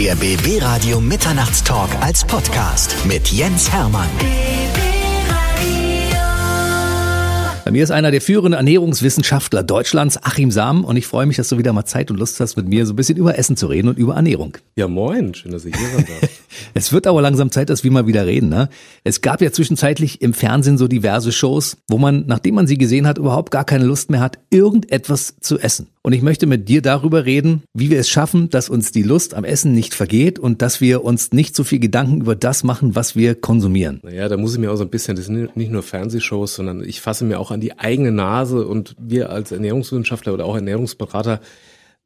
Der BB Radio Mitternachtstalk als Podcast mit Jens Hermann. Bei mir ist einer der führenden Ernährungswissenschaftler Deutschlands, Achim Sam, und ich freue mich, dass du wieder mal Zeit und Lust hast, mit mir so ein bisschen über Essen zu reden und über Ernährung. Ja, moin, schön, dass ich hier sein darf. es wird aber langsam Zeit, dass wir mal wieder reden. Ne? Es gab ja zwischenzeitlich im Fernsehen so diverse Shows, wo man, nachdem man sie gesehen hat, überhaupt gar keine Lust mehr hat, irgendetwas zu essen. Und ich möchte mit dir darüber reden, wie wir es schaffen, dass uns die Lust am Essen nicht vergeht und dass wir uns nicht so viel Gedanken über das machen, was wir konsumieren. Naja, da muss ich mir auch so ein bisschen, das sind nicht nur Fernsehshows, sondern ich fasse mir auch an die eigene Nase und wir als Ernährungswissenschaftler oder auch Ernährungsberater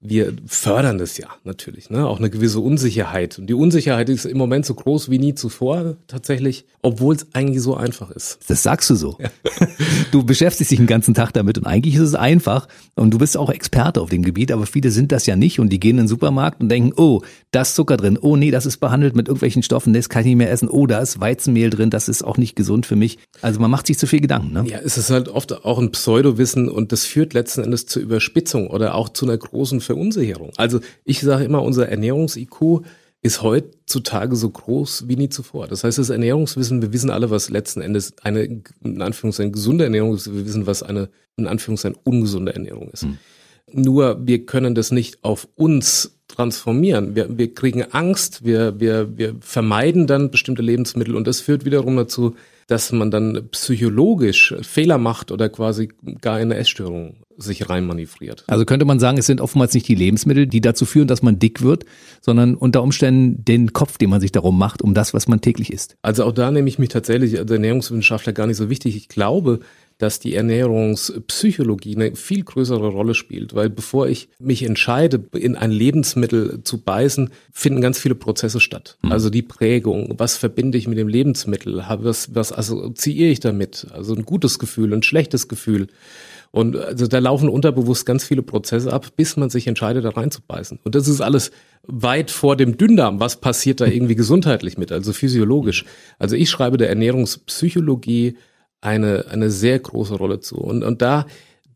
wir fördern das ja natürlich, ne? auch eine gewisse Unsicherheit. Und die Unsicherheit ist im Moment so groß wie nie zuvor tatsächlich, obwohl es eigentlich so einfach ist. Das sagst du so. Ja. Du beschäftigst dich den ganzen Tag damit und eigentlich ist es einfach und du bist auch Experte auf dem Gebiet, aber viele sind das ja nicht und die gehen in den Supermarkt und denken, oh, da ist Zucker drin, oh nee, das ist behandelt mit irgendwelchen Stoffen, das kann ich nicht mehr essen, oh, da ist Weizenmehl drin, das ist auch nicht gesund für mich. Also man macht sich zu viel Gedanken. Ne? Ja, es ist halt oft auch ein Pseudowissen und das führt letzten Endes zur Überspitzung oder auch zu einer großen Ver Verunsicherung. Also ich sage immer, unser Ernährungs-IQ ist heutzutage so groß wie nie zuvor. Das heißt, das Ernährungswissen, wir wissen alle, was letzten Endes eine, in Anführungszeichen, gesunde Ernährung ist. Wir wissen, was eine, in Anführungszeichen, ungesunde Ernährung ist. Hm. Nur wir können das nicht auf uns transformieren. Wir, wir kriegen Angst, wir, wir, wir vermeiden dann bestimmte Lebensmittel und das führt wiederum dazu, dass man dann psychologisch Fehler macht oder quasi gar in eine Essstörung sich reinmanövriert. Also könnte man sagen, es sind oftmals nicht die Lebensmittel, die dazu führen, dass man dick wird, sondern unter Umständen den Kopf, den man sich darum macht, um das, was man täglich isst. Also auch da nehme ich mich tatsächlich als Ernährungswissenschaftler gar nicht so wichtig. Ich glaube, dass die Ernährungspsychologie eine viel größere Rolle spielt, weil bevor ich mich entscheide, in ein Lebensmittel zu beißen, finden ganz viele Prozesse statt. Mhm. Also die Prägung, was verbinde ich mit dem Lebensmittel, was, was assoziiere ich damit? Also ein gutes Gefühl, ein schlechtes Gefühl. Und also da laufen unterbewusst ganz viele Prozesse ab, bis man sich entscheidet, da reinzubeißen. Und das ist alles weit vor dem Dünndarm. Was passiert da irgendwie gesundheitlich mit, also physiologisch? Also ich schreibe der Ernährungspsychologie eine, eine sehr große Rolle zu. Und, und da,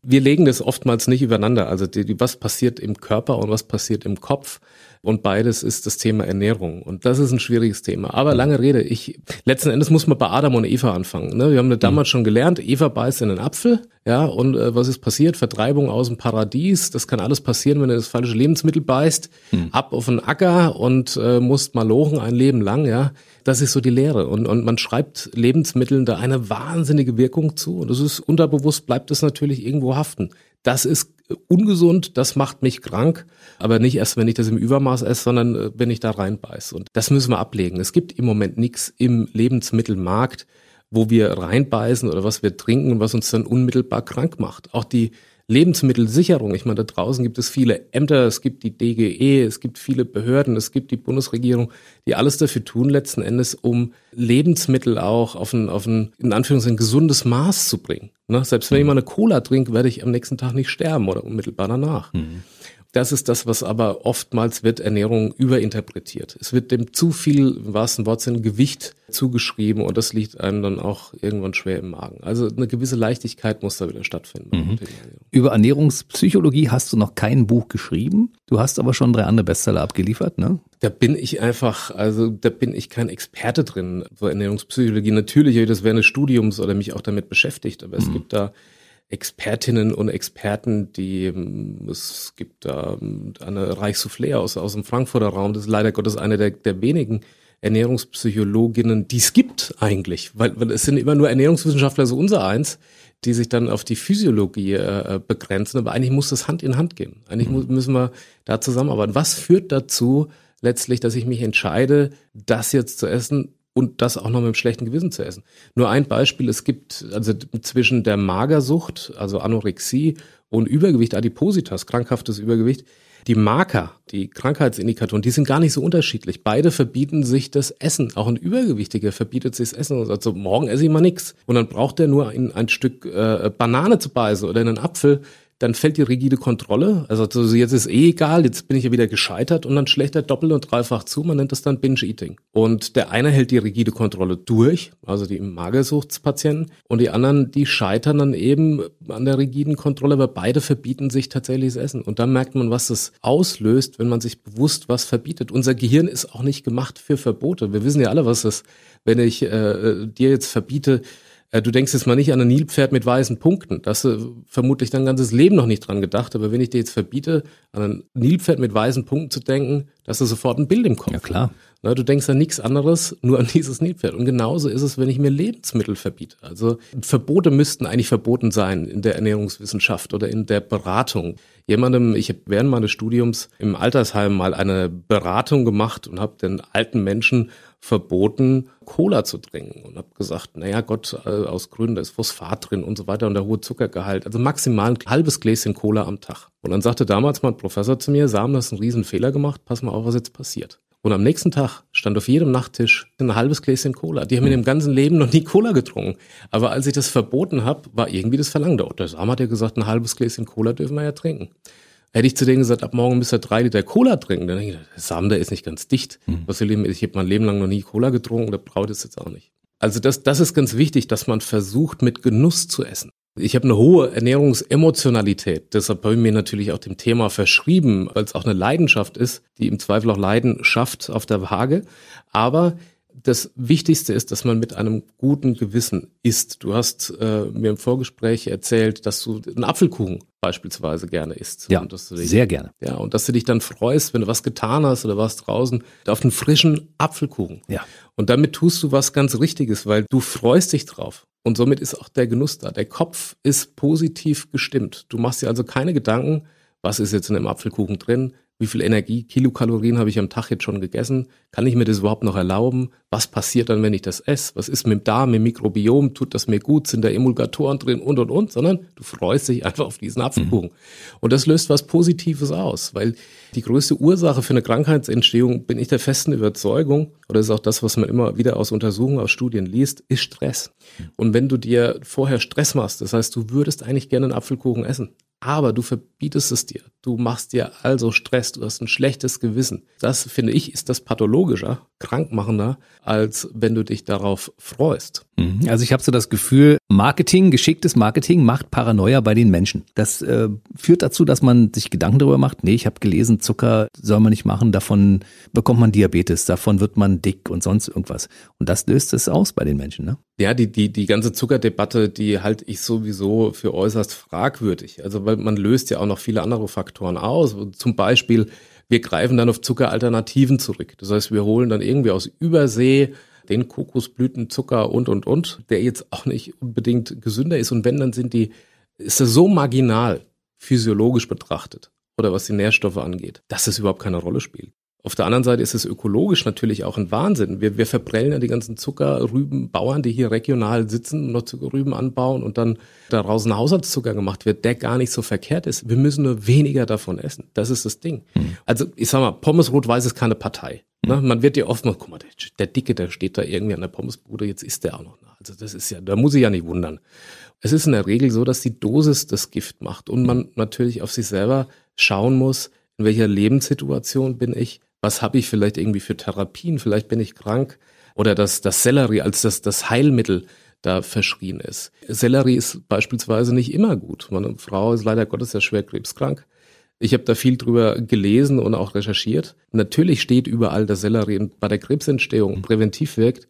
wir legen das oftmals nicht übereinander. Also die, die, was passiert im Körper und was passiert im Kopf. Und beides ist das Thema Ernährung. Und das ist ein schwieriges Thema. Aber lange Rede, ich, letzten Endes muss man bei Adam und Eva anfangen. Ne? Wir haben das damals schon gelernt, Eva beißt in den Apfel, ja, und äh, was ist passiert? Vertreibung aus dem Paradies. Das kann alles passieren, wenn du das falsche Lebensmittel beißt. Mhm. Ab auf den Acker und äh, musst mal lochen ein Leben lang, ja. Das ist so die Lehre. Und, und man schreibt Lebensmitteln da eine wahnsinnige Wirkung zu. Und das ist unterbewusst, bleibt es natürlich irgendwo haften. Das ist ungesund, das macht mich krank, aber nicht erst, wenn ich das im Übermaß esse, sondern äh, wenn ich da reinbeiß. Und das müssen wir ablegen. Es gibt im Moment nichts im Lebensmittelmarkt, wo wir reinbeißen oder was wir trinken, was uns dann unmittelbar krank macht. Auch die Lebensmittelsicherung. Ich meine, da draußen gibt es viele Ämter, es gibt die DGE, es gibt viele Behörden, es gibt die Bundesregierung, die alles dafür tun, letzten Endes, um Lebensmittel auch auf ein, auf ein in Anführungszeichen, gesundes Maß zu bringen. Ne? Selbst wenn ich mhm. mal eine Cola trinke, werde ich am nächsten Tag nicht sterben oder unmittelbar danach. Mhm. Das ist das, was aber oftmals wird Ernährung überinterpretiert. Es wird dem zu viel, im wahrsten Wortsinn, Gewicht zugeschrieben und das liegt einem dann auch irgendwann schwer im Magen. Also eine gewisse Leichtigkeit muss da wieder stattfinden. Mhm. Über Ernährungspsychologie hast du noch kein Buch geschrieben. Du hast aber schon drei andere Bestseller abgeliefert, ne? Da bin ich einfach, also da bin ich kein Experte drin, so Ernährungspsychologie. Natürlich, das wäre eine Studiums oder mich auch damit beschäftigt, aber mhm. es gibt da Expertinnen und Experten, die ähm, es gibt da ähm, eine Reichsoufflé aus, aus dem Frankfurter Raum, das ist leider Gottes eine der, der wenigen Ernährungspsychologinnen, die es gibt eigentlich, weil, weil es sind immer nur Ernährungswissenschaftler, so unser eins, die sich dann auf die Physiologie äh, begrenzen, aber eigentlich muss das Hand in Hand gehen. Eigentlich mhm. müssen wir da zusammenarbeiten. Was führt dazu letztlich, dass ich mich entscheide, das jetzt zu essen, und das auch noch mit einem schlechten Gewissen zu essen. Nur ein Beispiel, es gibt also zwischen der Magersucht, also Anorexie und Übergewicht, Adipositas, krankhaftes Übergewicht, die Marker, die Krankheitsindikatoren, die sind gar nicht so unterschiedlich. Beide verbieten sich das Essen. Auch ein Übergewichtiger verbietet sich das Essen und sagt so, morgen esse ich mal nichts. Und dann braucht er nur in ein Stück äh, Banane zu beißen oder in einen Apfel dann fällt die rigide Kontrolle. Also jetzt ist eh egal, jetzt bin ich ja wieder gescheitert und dann schlägt er doppelt und dreifach zu. Man nennt das dann Binge-Eating. Und der eine hält die rigide Kontrolle durch, also die Magersuchtspatienten, und die anderen, die scheitern dann eben an der rigiden Kontrolle, aber beide verbieten sich tatsächlich das Essen. Und dann merkt man, was das auslöst, wenn man sich bewusst was verbietet. Unser Gehirn ist auch nicht gemacht für Verbote. Wir wissen ja alle, was das, wenn ich äh, dir jetzt verbiete, äh, du denkst jetzt mal nicht an ein Nilpferd mit weißen Punkten. Das hast du vermutlich dein ganzes Leben noch nicht dran gedacht. Aber wenn ich dir jetzt verbiete, an ein Nilpferd mit weißen Punkten zu denken, hast du sofort ein Bild im Kopf. Ja, klar. Na, du denkst an nichts anderes, nur an dieses Nilpferd. Und genauso ist es, wenn ich mir Lebensmittel verbiete. Also Verbote müssten eigentlich verboten sein in der Ernährungswissenschaft oder in der Beratung. Jemandem, ich habe während meines Studiums im Altersheim mal eine Beratung gemacht und habe den alten Menschen verboten, Cola zu trinken und habe gesagt, naja Gott, äh, aus Gründen, da ist Phosphat drin und so weiter und der hohe Zuckergehalt, also maximal ein halbes Gläschen Cola am Tag. Und dann sagte damals mal ein Professor zu mir, Sam, das ist ein Riesenfehler gemacht, pass mal auf, was jetzt passiert. Und am nächsten Tag stand auf jedem Nachttisch ein halbes Gläschen Cola. Die haben in ihrem ganzen Leben noch nie Cola getrunken. Aber als ich das verboten habe, war irgendwie das Verlangen da. Und der Sam hat ja gesagt, ein halbes Gläschen Cola dürfen wir ja trinken. Hätte ich zu denen gesagt, ab morgen müsst ihr drei Liter Cola trinken, dann denke ich, der Samen, der ist nicht ganz dicht. Mhm. Was will ich, ich habe mein Leben lang noch nie Cola getrunken, der braut es jetzt auch nicht. Also das, das ist ganz wichtig, dass man versucht, mit Genuss zu essen. Ich habe eine hohe Ernährungsemotionalität, deshalb habe ich mir natürlich auch dem Thema verschrieben, weil es auch eine Leidenschaft ist, die im Zweifel auch Leiden schafft auf der Waage. Aber das Wichtigste ist, dass man mit einem guten Gewissen isst. Du hast äh, mir im Vorgespräch erzählt, dass du einen Apfelkuchen beispielsweise gerne isst. Ja, dich, sehr gerne. Ja, und dass du dich dann freust, wenn du was getan hast oder warst draußen, auf einen frischen Apfelkuchen. Ja. Und damit tust du was ganz Richtiges, weil du freust dich drauf. Und somit ist auch der Genuss da. Der Kopf ist positiv gestimmt. Du machst dir also keine Gedanken, was ist jetzt in einem Apfelkuchen drin, wie viel Energie, Kilokalorien habe ich am Tag jetzt schon gegessen? Kann ich mir das überhaupt noch erlauben? Was passiert dann, wenn ich das esse? Was ist mit dem Darm, mit dem Mikrobiom? Tut das mir gut? Sind da Emulgatoren drin und und und? Sondern du freust dich einfach auf diesen Apfelkuchen. Mhm. Und das löst was Positives aus, weil die größte Ursache für eine Krankheitsentstehung, bin ich der festen Überzeugung, oder ist auch das, was man immer wieder aus Untersuchungen, aus Studien liest, ist Stress. Mhm. Und wenn du dir vorher Stress machst, das heißt, du würdest eigentlich gerne einen Apfelkuchen essen, aber du verbietest es dir. Du machst dir also Stress, du hast ein schlechtes Gewissen. Das, finde ich, ist das pathologischer, krankmachender, als wenn du dich darauf freust. Mhm. Also ich habe so das Gefühl, Marketing, geschicktes Marketing macht Paranoia bei den Menschen. Das äh, führt dazu, dass man sich Gedanken darüber macht, nee, ich habe gelesen, Zucker soll man nicht machen, davon bekommt man Diabetes, davon wird man dick und sonst irgendwas. Und das löst es aus bei den Menschen, ne? Ja, die, die, die ganze Zuckerdebatte, die halte ich sowieso für äußerst fragwürdig. Also weil man löst ja auch noch viele andere Faktoren aus. Zum Beispiel, wir greifen dann auf Zuckeralternativen zurück. Das heißt, wir holen dann irgendwie aus Übersee den Kokosblütenzucker und, und, und, der jetzt auch nicht unbedingt gesünder ist. Und wenn, dann sind die, ist das so marginal, physiologisch betrachtet oder was die Nährstoffe angeht, dass es überhaupt keine Rolle spielt. Auf der anderen Seite ist es ökologisch natürlich auch ein Wahnsinn. Wir, wir verprellen ja die ganzen Zuckerrübenbauern, die hier regional sitzen und noch Zuckerrüben anbauen und dann daraus ein Haushaltszucker gemacht wird, der gar nicht so verkehrt ist. Wir müssen nur weniger davon essen. Das ist das Ding. Mhm. Also ich sag mal, Pommes Rot-Weiß ist keine Partei. Mhm. Man wird ja oft mal, guck mal, der, der, Dicke, der steht da irgendwie an der Pommesbude, jetzt ist der auch noch. Also das ist ja, da muss ich ja nicht wundern. Es ist in der Regel so, dass die Dosis das Gift macht und man natürlich auf sich selber schauen muss, in welcher Lebenssituation bin ich, was habe ich vielleicht irgendwie für Therapien, vielleicht bin ich krank oder dass das Sellerie als das, das Heilmittel da verschrien ist. Sellerie ist beispielsweise nicht immer gut. Meine Frau ist leider Gottes ja schwer krebskrank. Ich habe da viel drüber gelesen und auch recherchiert. Natürlich steht überall, dass Sellerie bei der Krebsentstehung präventiv wirkt.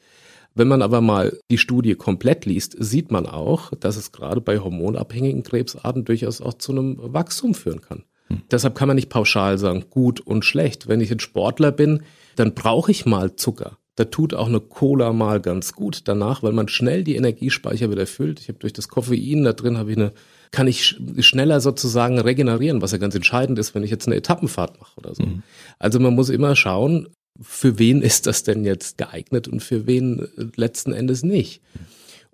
Wenn man aber mal die Studie komplett liest, sieht man auch, dass es gerade bei hormonabhängigen Krebsarten durchaus auch zu einem Wachstum führen kann. Deshalb kann man nicht pauschal sagen, gut und schlecht. Wenn ich ein Sportler bin, dann brauche ich mal Zucker. Da tut auch eine Cola mal ganz gut danach, weil man schnell die Energiespeicher wieder füllt. Ich habe durch das Koffein da drin habe ich eine, kann ich schneller sozusagen regenerieren, was ja ganz entscheidend ist, wenn ich jetzt eine Etappenfahrt mache oder so. Mhm. Also man muss immer schauen, für wen ist das denn jetzt geeignet und für wen letzten Endes nicht.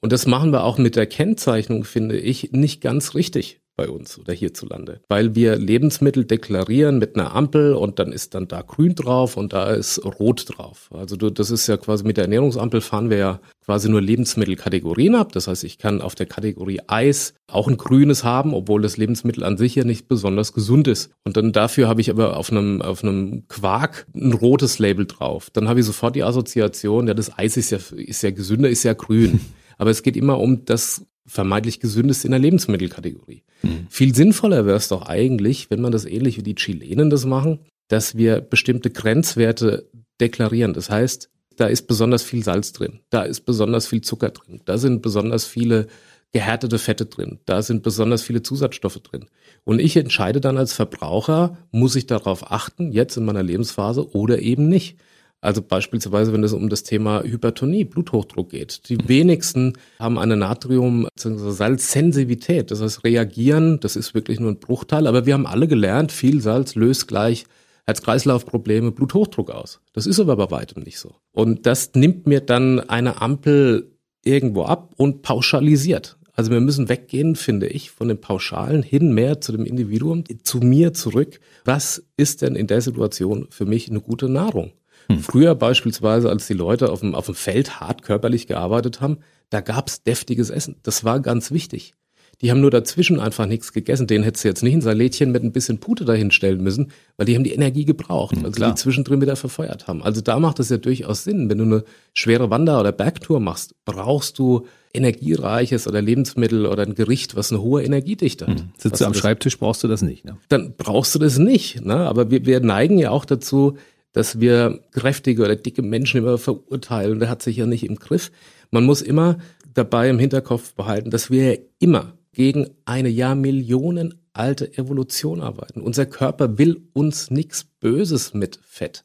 Und das machen wir auch mit der Kennzeichnung, finde ich, nicht ganz richtig. Bei uns oder hierzulande, weil wir Lebensmittel deklarieren mit einer Ampel und dann ist dann da grün drauf und da ist rot drauf. Also du, das ist ja quasi mit der Ernährungsampel fahren wir ja quasi nur Lebensmittelkategorien ab. Das heißt, ich kann auf der Kategorie Eis auch ein grünes haben, obwohl das Lebensmittel an sich ja nicht besonders gesund ist. Und dann dafür habe ich aber auf einem, auf einem Quark ein rotes Label drauf. Dann habe ich sofort die Assoziation, ja, das Eis ist ja, ist ja gesünder, ist ja grün. Aber es geht immer um das vermeintlich gesündeste in der Lebensmittelkategorie. Mhm. Viel sinnvoller wäre es doch eigentlich, wenn man das ähnlich wie die Chilenen das machen, dass wir bestimmte Grenzwerte deklarieren. Das heißt, da ist besonders viel Salz drin, da ist besonders viel Zucker drin, da sind besonders viele gehärtete Fette drin, da sind besonders viele Zusatzstoffe drin. Und ich entscheide dann als Verbraucher, muss ich darauf achten, jetzt in meiner Lebensphase oder eben nicht. Also beispielsweise, wenn es um das Thema Hypertonie, Bluthochdruck geht. Die wenigsten haben eine Natrium-Salzsensitivität. Das heißt, reagieren, das ist wirklich nur ein Bruchteil. Aber wir haben alle gelernt, viel Salz löst gleich Herz-Kreislauf-Probleme, Bluthochdruck aus. Das ist aber bei weitem nicht so. Und das nimmt mir dann eine Ampel irgendwo ab und pauschalisiert. Also wir müssen weggehen, finde ich, von dem Pauschalen hin mehr zu dem Individuum, zu mir zurück. Was ist denn in der Situation für mich eine gute Nahrung? Hm. Früher beispielsweise, als die Leute auf dem, auf dem Feld hart körperlich gearbeitet haben, da gab's deftiges Essen. Das war ganz wichtig. Die haben nur dazwischen einfach nichts gegessen. Den hättest du jetzt nicht ein Salätchen mit ein bisschen Pute dahinstellen müssen, weil die haben die Energie gebraucht, weil sie die zwischendrin wieder verfeuert haben. Also da macht es ja durchaus Sinn. Wenn du eine schwere Wander- oder Bergtour machst, brauchst du energiereiches oder Lebensmittel oder ein Gericht, was eine hohe Energiedichte hat. Hm. Sitzt du am Schreibtisch, brauchst du das nicht. Ne? Dann brauchst du das nicht. Ne? Aber wir, wir neigen ja auch dazu, dass wir kräftige oder dicke Menschen immer verurteilen. Der hat sich ja nicht im Griff. Man muss immer dabei im Hinterkopf behalten, dass wir immer gegen eine Jahr Millionen alte Evolution arbeiten. Unser Körper will uns nichts Böses mit Fett.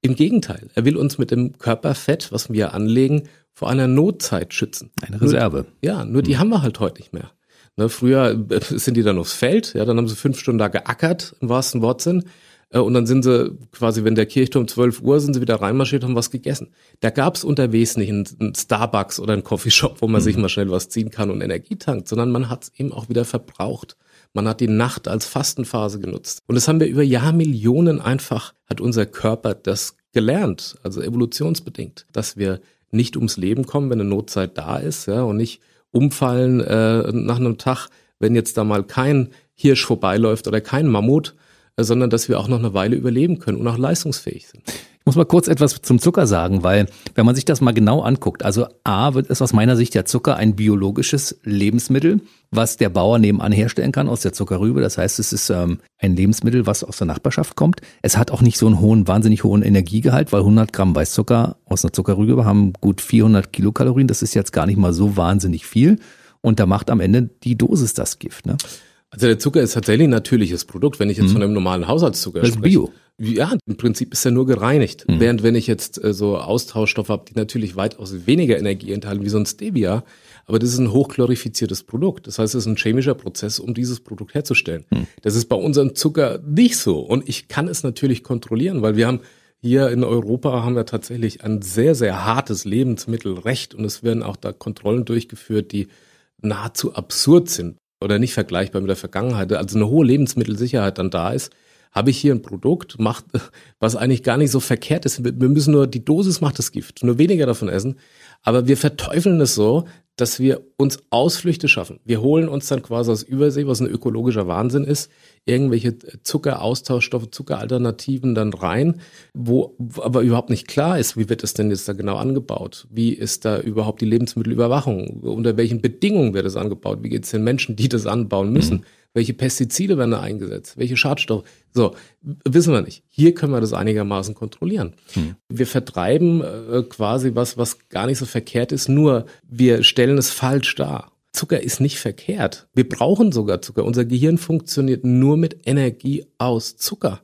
Im Gegenteil, er will uns mit dem Körperfett, was wir anlegen, vor einer Notzeit schützen. Eine Reserve. Nur, ja, nur die hm. haben wir halt heute nicht mehr. Ne, früher äh, sind die dann aufs Feld, ja, dann haben sie fünf Stunden da geackert, im wahrsten Wortsinn. Äh, und dann sind sie quasi, wenn der Kirchturm 12 Uhr, sind sie wieder reinmarschiert, haben was gegessen. Da gab es unterwegs nicht einen Starbucks oder einen Coffeeshop, wo man mhm. sich mal schnell was ziehen kann und Energie tankt, sondern man hat es eben auch wieder verbraucht. Man hat die Nacht als Fastenphase genutzt. Und das haben wir über Jahrmillionen einfach, hat unser Körper das gelernt, also evolutionsbedingt, dass wir nicht ums Leben kommen, wenn eine Notzeit da ist, ja, und nicht umfallen äh, nach einem Tag, wenn jetzt da mal kein Hirsch vorbeiläuft oder kein Mammut, sondern dass wir auch noch eine Weile überleben können und auch leistungsfähig sind. Ich muss mal kurz etwas zum Zucker sagen, weil wenn man sich das mal genau anguckt, also A wird es aus meiner Sicht der Zucker ein biologisches Lebensmittel, was der Bauer nebenan herstellen kann aus der Zuckerrübe. Das heißt, es ist ähm, ein Lebensmittel, was aus der Nachbarschaft kommt. Es hat auch nicht so einen hohen, wahnsinnig hohen Energiegehalt, weil 100 Gramm Weißzucker aus einer Zuckerrübe haben gut 400 Kilokalorien. Das ist jetzt gar nicht mal so wahnsinnig viel. Und da macht am Ende die Dosis das Gift. Ne? Also der Zucker ist tatsächlich ein natürliches Produkt, wenn ich jetzt mhm. von einem normalen Haushaltszucker das spreche. Bio. Ja, im Prinzip ist er nur gereinigt. Mhm. Während wenn ich jetzt äh, so Austauschstoffe habe, die natürlich weitaus weniger Energie enthalten, wie so ein Stevia, aber das ist ein hochchlorifiziertes Produkt. Das heißt, es ist ein chemischer Prozess, um dieses Produkt herzustellen. Mhm. Das ist bei unserem Zucker nicht so. Und ich kann es natürlich kontrollieren, weil wir haben hier in Europa haben wir tatsächlich ein sehr, sehr hartes Lebensmittelrecht und es werden auch da Kontrollen durchgeführt, die nahezu absurd sind oder nicht vergleichbar mit der Vergangenheit, also eine hohe Lebensmittelsicherheit dann da ist, habe ich hier ein Produkt, macht, was eigentlich gar nicht so verkehrt ist. Wir müssen nur, die Dosis macht das Gift, nur weniger davon essen. Aber wir verteufeln es so, dass wir uns Ausflüchte schaffen. Wir holen uns dann quasi aus Übersee, was ein ökologischer Wahnsinn ist, irgendwelche Zuckeraustauschstoffe, Zuckeralternativen dann rein, wo aber überhaupt nicht klar ist, wie wird es denn jetzt da genau angebaut? Wie ist da überhaupt die Lebensmittelüberwachung? Unter welchen Bedingungen wird es angebaut? Wie geht es den Menschen, die das anbauen müssen? Mhm. Welche Pestizide werden da eingesetzt? Welche Schadstoffe? So, wissen wir nicht. Hier können wir das einigermaßen kontrollieren. Hm. Wir vertreiben äh, quasi was, was gar nicht so verkehrt ist, nur wir stellen es falsch dar. Zucker ist nicht verkehrt. Wir brauchen sogar Zucker. Unser Gehirn funktioniert nur mit Energie aus Zucker.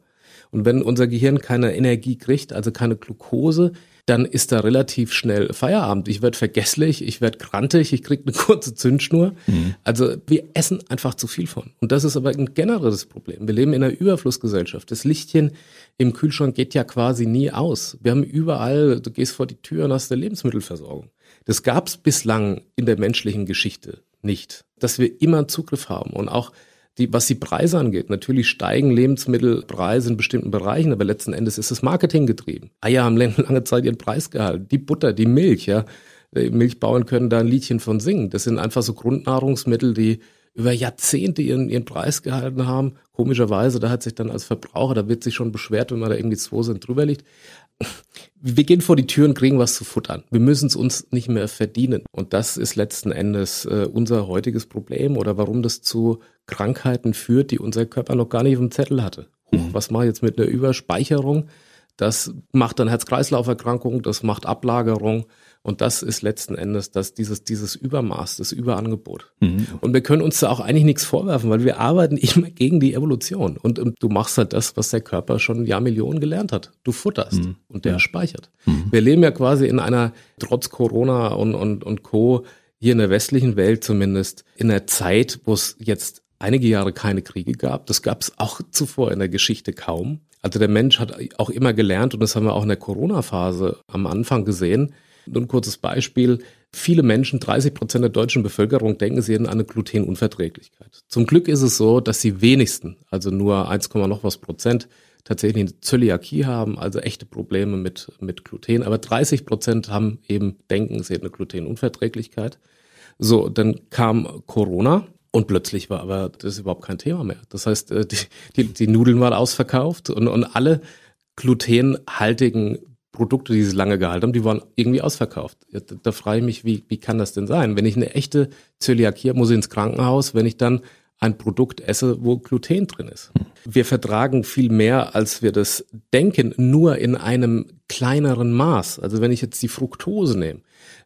Und wenn unser Gehirn keine Energie kriegt, also keine Glucose, dann ist da relativ schnell Feierabend. Ich werde vergesslich, ich werde grantig, ich kriege eine kurze Zündschnur. Mhm. Also wir essen einfach zu viel von. Und das ist aber ein generelles Problem. Wir leben in einer Überflussgesellschaft. Das Lichtchen im Kühlschrank geht ja quasi nie aus. Wir haben überall, du gehst vor die Tür und hast eine Lebensmittelversorgung. Das gab es bislang in der menschlichen Geschichte nicht, dass wir immer Zugriff haben und auch die, was die Preise angeht. Natürlich steigen Lebensmittelpreise in bestimmten Bereichen, aber letzten Endes ist es Marketing getrieben. Eier haben lange Zeit ihren Preis gehalten. Die Butter, die Milch, ja. Milchbauern können da ein Liedchen von singen. Das sind einfach so Grundnahrungsmittel, die über Jahrzehnte ihren, ihren Preis gehalten haben. Komischerweise, da hat sich dann als Verbraucher, da wird sich schon beschwert, wenn man da irgendwie zwei Cent drüber liegt. Wir gehen vor die Tür und kriegen was zu futtern. Wir müssen es uns nicht mehr verdienen. Und das ist letzten Endes äh, unser heutiges Problem oder warum das zu Krankheiten führt, die unser Körper noch gar nicht auf dem Zettel hatte. Huch, mhm. was mache ich jetzt mit einer Überspeicherung? Das macht dann Herz-Kreislauf-Erkrankungen, das macht Ablagerung. Und das ist letzten Endes das, dieses, dieses Übermaß, das Überangebot. Mhm. Und wir können uns da auch eigentlich nichts vorwerfen, weil wir arbeiten immer gegen die Evolution. Und, und du machst halt das, was der Körper schon Jahrmillionen gelernt hat. Du futterst mhm. und der ja. speichert. Mhm. Wir leben ja quasi in einer, trotz Corona und, und, und Co., hier in der westlichen Welt zumindest, in einer Zeit, wo es jetzt einige Jahre keine Kriege gab. Das gab es auch zuvor in der Geschichte kaum. Also der Mensch hat auch immer gelernt, und das haben wir auch in der Corona-Phase am Anfang gesehen, nur ein kurzes Beispiel. Viele Menschen, 30 Prozent der deutschen Bevölkerung, denken, sie hätten eine Glutenunverträglichkeit. Zum Glück ist es so, dass die wenigsten, also nur 1, noch was Prozent, tatsächlich eine Zöliakie haben, also echte Probleme mit, mit Gluten. Aber 30 Prozent haben eben, denken, sie hätten eine Glutenunverträglichkeit. So, dann kam Corona und plötzlich war aber das überhaupt kein Thema mehr. Das heißt, äh, die, die, die Nudeln waren ausverkauft und, und alle glutenhaltigen Produkte, die sie lange gehalten haben, die waren irgendwie ausverkauft. Da, da frage ich mich, wie, wie kann das denn sein? Wenn ich eine echte Zöliakie habe, muss ich ins Krankenhaus, wenn ich dann ein Produkt esse, wo Gluten drin ist. Wir vertragen viel mehr, als wir das denken, nur in einem kleineren Maß. Also wenn ich jetzt die Fructose nehme.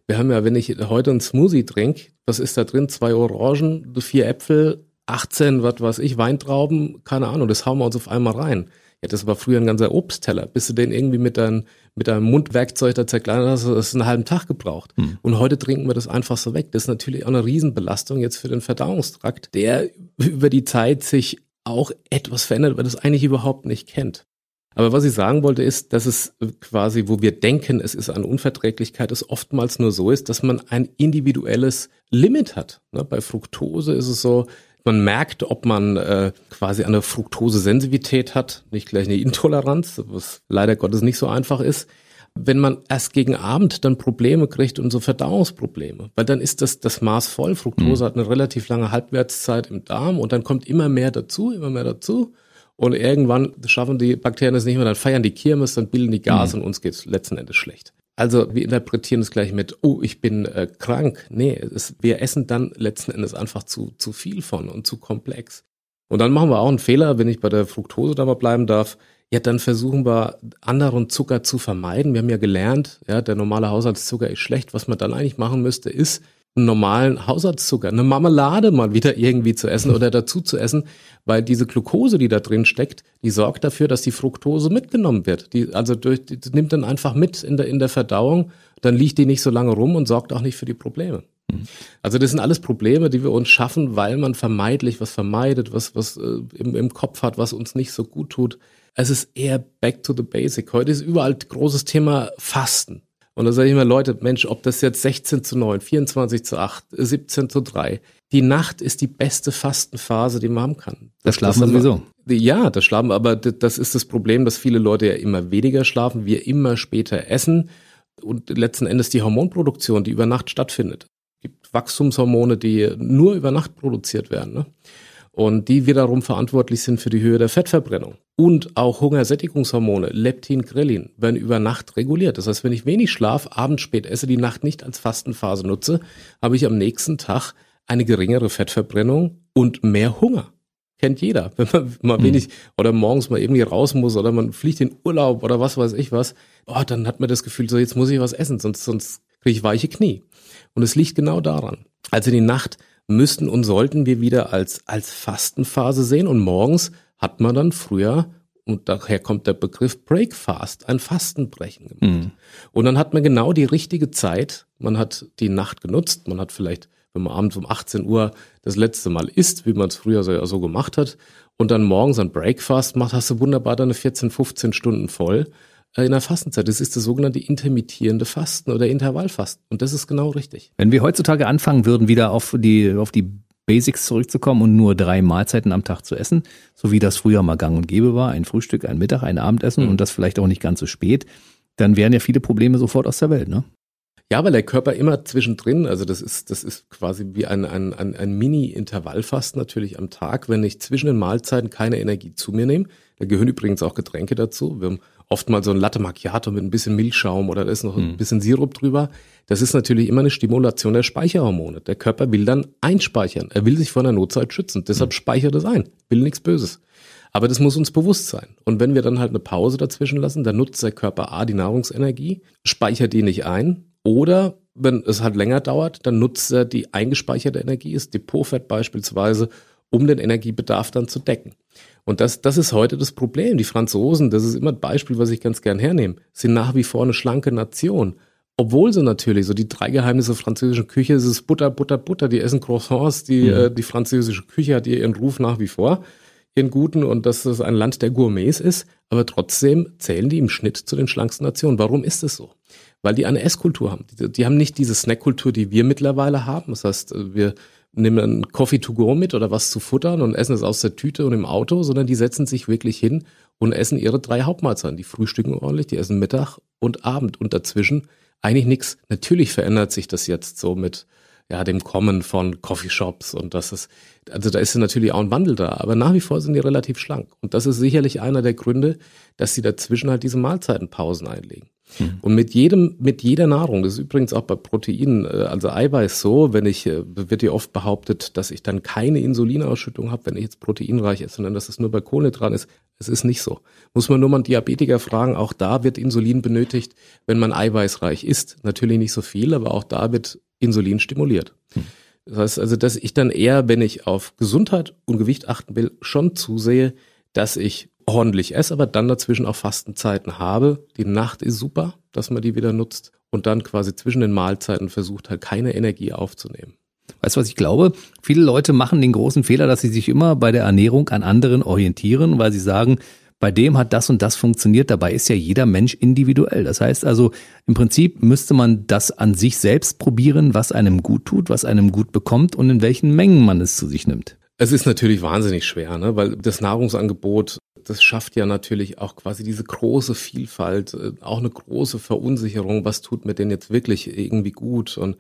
Wir haben ja, wenn ich heute einen Smoothie trinke, was ist da drin? Zwei Orangen, vier Äpfel, 18, was weiß ich, Weintrauben, keine Ahnung, das hauen wir uns auf einmal rein. Ja, das war früher ein ganzer Obstteller. Bis du den irgendwie mit deinem, mit deinem Mundwerkzeug da zerkleinert hast, das ist einen halben Tag gebraucht. Hm. Und heute trinken wir das einfach so weg. Das ist natürlich auch eine Riesenbelastung jetzt für den Verdauungstrakt, der über die Zeit sich auch etwas verändert, weil das eigentlich überhaupt nicht kennt. Aber was ich sagen wollte, ist, dass es quasi, wo wir denken, es ist eine Unverträglichkeit, es oftmals nur so ist, dass man ein individuelles Limit hat. Ne, bei Fructose ist es so, man merkt, ob man äh, quasi eine Fructose-Sensitivität hat, nicht gleich eine Intoleranz, was leider Gottes nicht so einfach ist. Wenn man erst gegen Abend dann Probleme kriegt und so Verdauungsprobleme, weil dann ist das das Maß voll. Fructose mhm. hat eine relativ lange Halbwertszeit im Darm und dann kommt immer mehr dazu, immer mehr dazu. Und irgendwann schaffen die Bakterien es nicht mehr, dann feiern die Kirmes, dann bilden die Gas mhm. und uns geht's letzten Endes schlecht. Also wir interpretieren es gleich mit, oh, ich bin äh, krank. Nee, es, wir essen dann letzten Endes einfach zu, zu viel von und zu komplex. Und dann machen wir auch einen Fehler, wenn ich bei der Fructose da mal bleiben darf. Ja, dann versuchen wir anderen Zucker zu vermeiden. Wir haben ja gelernt, ja, der normale Haushaltszucker ist schlecht. Was man dann eigentlich machen müsste, ist normalen Haushaltszucker, eine Marmelade mal wieder irgendwie zu essen oder dazu zu essen, weil diese Glucose, die da drin steckt, die sorgt dafür, dass die Fructose mitgenommen wird. Die, also durch, die nimmt dann einfach mit in der, in der Verdauung, dann liegt die nicht so lange rum und sorgt auch nicht für die Probleme. Mhm. Also das sind alles Probleme, die wir uns schaffen, weil man vermeidlich was vermeidet, was, was äh, im, im Kopf hat, was uns nicht so gut tut. Es ist eher back to the basic. Heute ist überall großes Thema Fasten. Und da sage ich immer, Leute, Mensch, ob das jetzt 16 zu 9, 24 zu 8, 17 zu 3, die Nacht ist die beste Fastenphase, die man haben kann. Das, das schlafen wir sowieso. Ja, das schlafen, aber das ist das Problem, dass viele Leute ja immer weniger schlafen, wir immer später essen und letzten Endes die Hormonproduktion, die über Nacht stattfindet. Es gibt Wachstumshormone, die nur über Nacht produziert werden. Ne? Und die wiederum verantwortlich sind für die Höhe der Fettverbrennung. Und auch Hungersättigungshormone, Leptin, Grelin, werden über Nacht reguliert. Das heißt, wenn ich wenig Schlaf, abends spät esse, die Nacht nicht als Fastenphase nutze, habe ich am nächsten Tag eine geringere Fettverbrennung und mehr Hunger. Kennt jeder. Wenn man mal mhm. wenig oder morgens mal irgendwie raus muss oder man fliegt in Urlaub oder was weiß ich was, oh, dann hat man das Gefühl, so jetzt muss ich was essen, sonst, sonst kriege ich weiche Knie. Und es liegt genau daran. Also die Nacht müssten und sollten wir wieder als, als Fastenphase sehen. Und morgens hat man dann früher, und daher kommt der Begriff Breakfast, ein Fastenbrechen gemacht. Mhm. Und dann hat man genau die richtige Zeit. Man hat die Nacht genutzt. Man hat vielleicht, wenn man abends um 18 Uhr das letzte Mal isst, wie man es früher so, so gemacht hat, und dann morgens ein Breakfast macht, hast du wunderbar deine 14, 15 Stunden voll. Äh, in der Fastenzeit. Das ist das sogenannte intermittierende Fasten oder Intervallfasten. Und das ist genau richtig. Wenn wir heutzutage anfangen würden, wieder auf die, auf die Basics zurückzukommen und nur drei Mahlzeiten am Tag zu essen, so wie das früher mal gang und gäbe war, ein Frühstück, ein Mittag, ein Abendessen mhm. und das vielleicht auch nicht ganz so spät, dann wären ja viele Probleme sofort aus der Welt, ne? Ja, weil der Körper immer zwischendrin, also das ist, das ist quasi wie ein, ein, ein, ein Mini-Intervallfast natürlich am Tag, wenn ich zwischen den Mahlzeiten keine Energie zu mir nehme. Da gehören übrigens auch Getränke dazu. Wir haben oft mal so ein Latte Macchiato mit ein bisschen Milchschaum oder da ist noch ein hm. bisschen Sirup drüber. Das ist natürlich immer eine Stimulation der Speicherhormone. Der Körper will dann einspeichern. Er will sich vor einer Notzeit schützen. Deshalb hm. speichert es ein. Will nichts Böses. Aber das muss uns bewusst sein. Und wenn wir dann halt eine Pause dazwischen lassen, dann nutzt der Körper A die Nahrungsenergie, speichert die nicht ein oder wenn es halt länger dauert, dann nutzt er die eingespeicherte Energie, das Depotfett beispielsweise, um den Energiebedarf dann zu decken. Und das, das ist heute das Problem. Die Franzosen, das ist immer ein Beispiel, was ich ganz gern hernehme, sind nach wie vor eine schlanke Nation. Obwohl sie natürlich so die drei Geheimnisse der französischen Küche, es ist Butter, Butter, Butter, die essen Croissants, die, mhm. äh, die französische Küche hat ihren Ruf nach wie vor, ihren guten und dass es ein Land der Gourmets ist, aber trotzdem zählen die im Schnitt zu den schlanksten Nationen. Warum ist es so? weil die eine Esskultur haben. Die, die haben nicht diese Snackkultur, die wir mittlerweile haben. Das heißt, wir nehmen einen Coffee to go mit oder was zu futtern und essen es aus der Tüte und im Auto, sondern die setzen sich wirklich hin und essen ihre drei Hauptmahlzeiten. Die frühstücken ordentlich, die essen Mittag und Abend und dazwischen eigentlich nichts. Natürlich verändert sich das jetzt so mit ja, dem Kommen von Coffeeshops und das ist, also da ist natürlich auch ein Wandel da, aber nach wie vor sind die relativ schlank. Und das ist sicherlich einer der Gründe, dass sie dazwischen halt diese Mahlzeitenpausen einlegen. Mhm. Und mit jedem, mit jeder Nahrung, das ist übrigens auch bei Proteinen, äh, also Eiweiß so, wenn ich, äh, wird ja oft behauptet, dass ich dann keine Insulinausschüttung habe, wenn ich jetzt proteinreich esse, sondern dass es nur bei Kohlenhydraten ist. Es ist nicht so. Muss man nur mal einen Diabetiker fragen, auch da wird Insulin benötigt, wenn man eiweißreich isst. Natürlich nicht so viel, aber auch da wird Insulin stimuliert. Mhm. Das heißt also, dass ich dann eher, wenn ich auf Gesundheit und Gewicht achten will, schon zusehe, dass ich ordentlich esse, aber dann dazwischen auch Fastenzeiten habe. Die Nacht ist super, dass man die wieder nutzt und dann quasi zwischen den Mahlzeiten versucht halt keine Energie aufzunehmen. Weißt du, was ich glaube? Viele Leute machen den großen Fehler, dass sie sich immer bei der Ernährung an anderen orientieren, weil sie sagen, bei dem hat das und das funktioniert. Dabei ist ja jeder Mensch individuell. Das heißt also, im Prinzip müsste man das an sich selbst probieren, was einem gut tut, was einem gut bekommt und in welchen Mengen man es zu sich nimmt. Es ist natürlich wahnsinnig schwer, ne? weil das Nahrungsangebot das schafft ja natürlich auch quasi diese große Vielfalt, äh, auch eine große Verunsicherung, was tut mir denn jetzt wirklich irgendwie gut? Und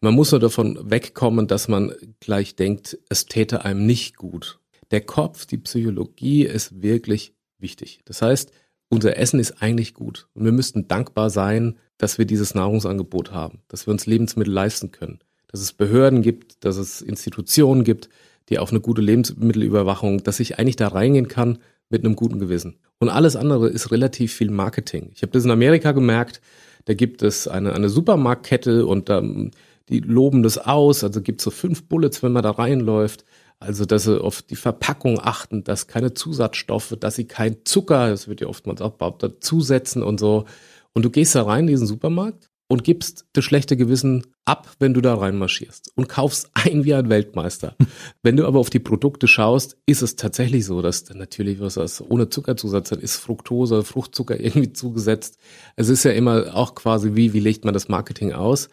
man muss nur davon wegkommen, dass man gleich denkt, es täte einem nicht gut. Der Kopf, die Psychologie ist wirklich wichtig. Das heißt, unser Essen ist eigentlich gut. Und wir müssten dankbar sein, dass wir dieses Nahrungsangebot haben, dass wir uns Lebensmittel leisten können, dass es Behörden gibt, dass es Institutionen gibt, die auf eine gute Lebensmittelüberwachung, dass ich eigentlich da reingehen kann mit einem guten Gewissen. Und alles andere ist relativ viel Marketing. Ich habe das in Amerika gemerkt, da gibt es eine, eine Supermarktkette und ähm, die loben das aus. Also gibt es so fünf Bullets, wenn man da reinläuft. Also, dass sie auf die Verpackung achten, dass keine Zusatzstoffe, dass sie kein Zucker, das wird ja oftmals auch behauptet, zusetzen und so. Und du gehst da rein in diesen Supermarkt und gibst das schlechte Gewissen ab, wenn du da reinmarschierst und kaufst ein wie ein Weltmeister. wenn du aber auf die Produkte schaust, ist es tatsächlich so, dass natürlich was das ohne Zuckerzusatz ist Fructose, Fruchtzucker irgendwie zugesetzt. Es ist ja immer auch quasi wie wie legt man das Marketing aus?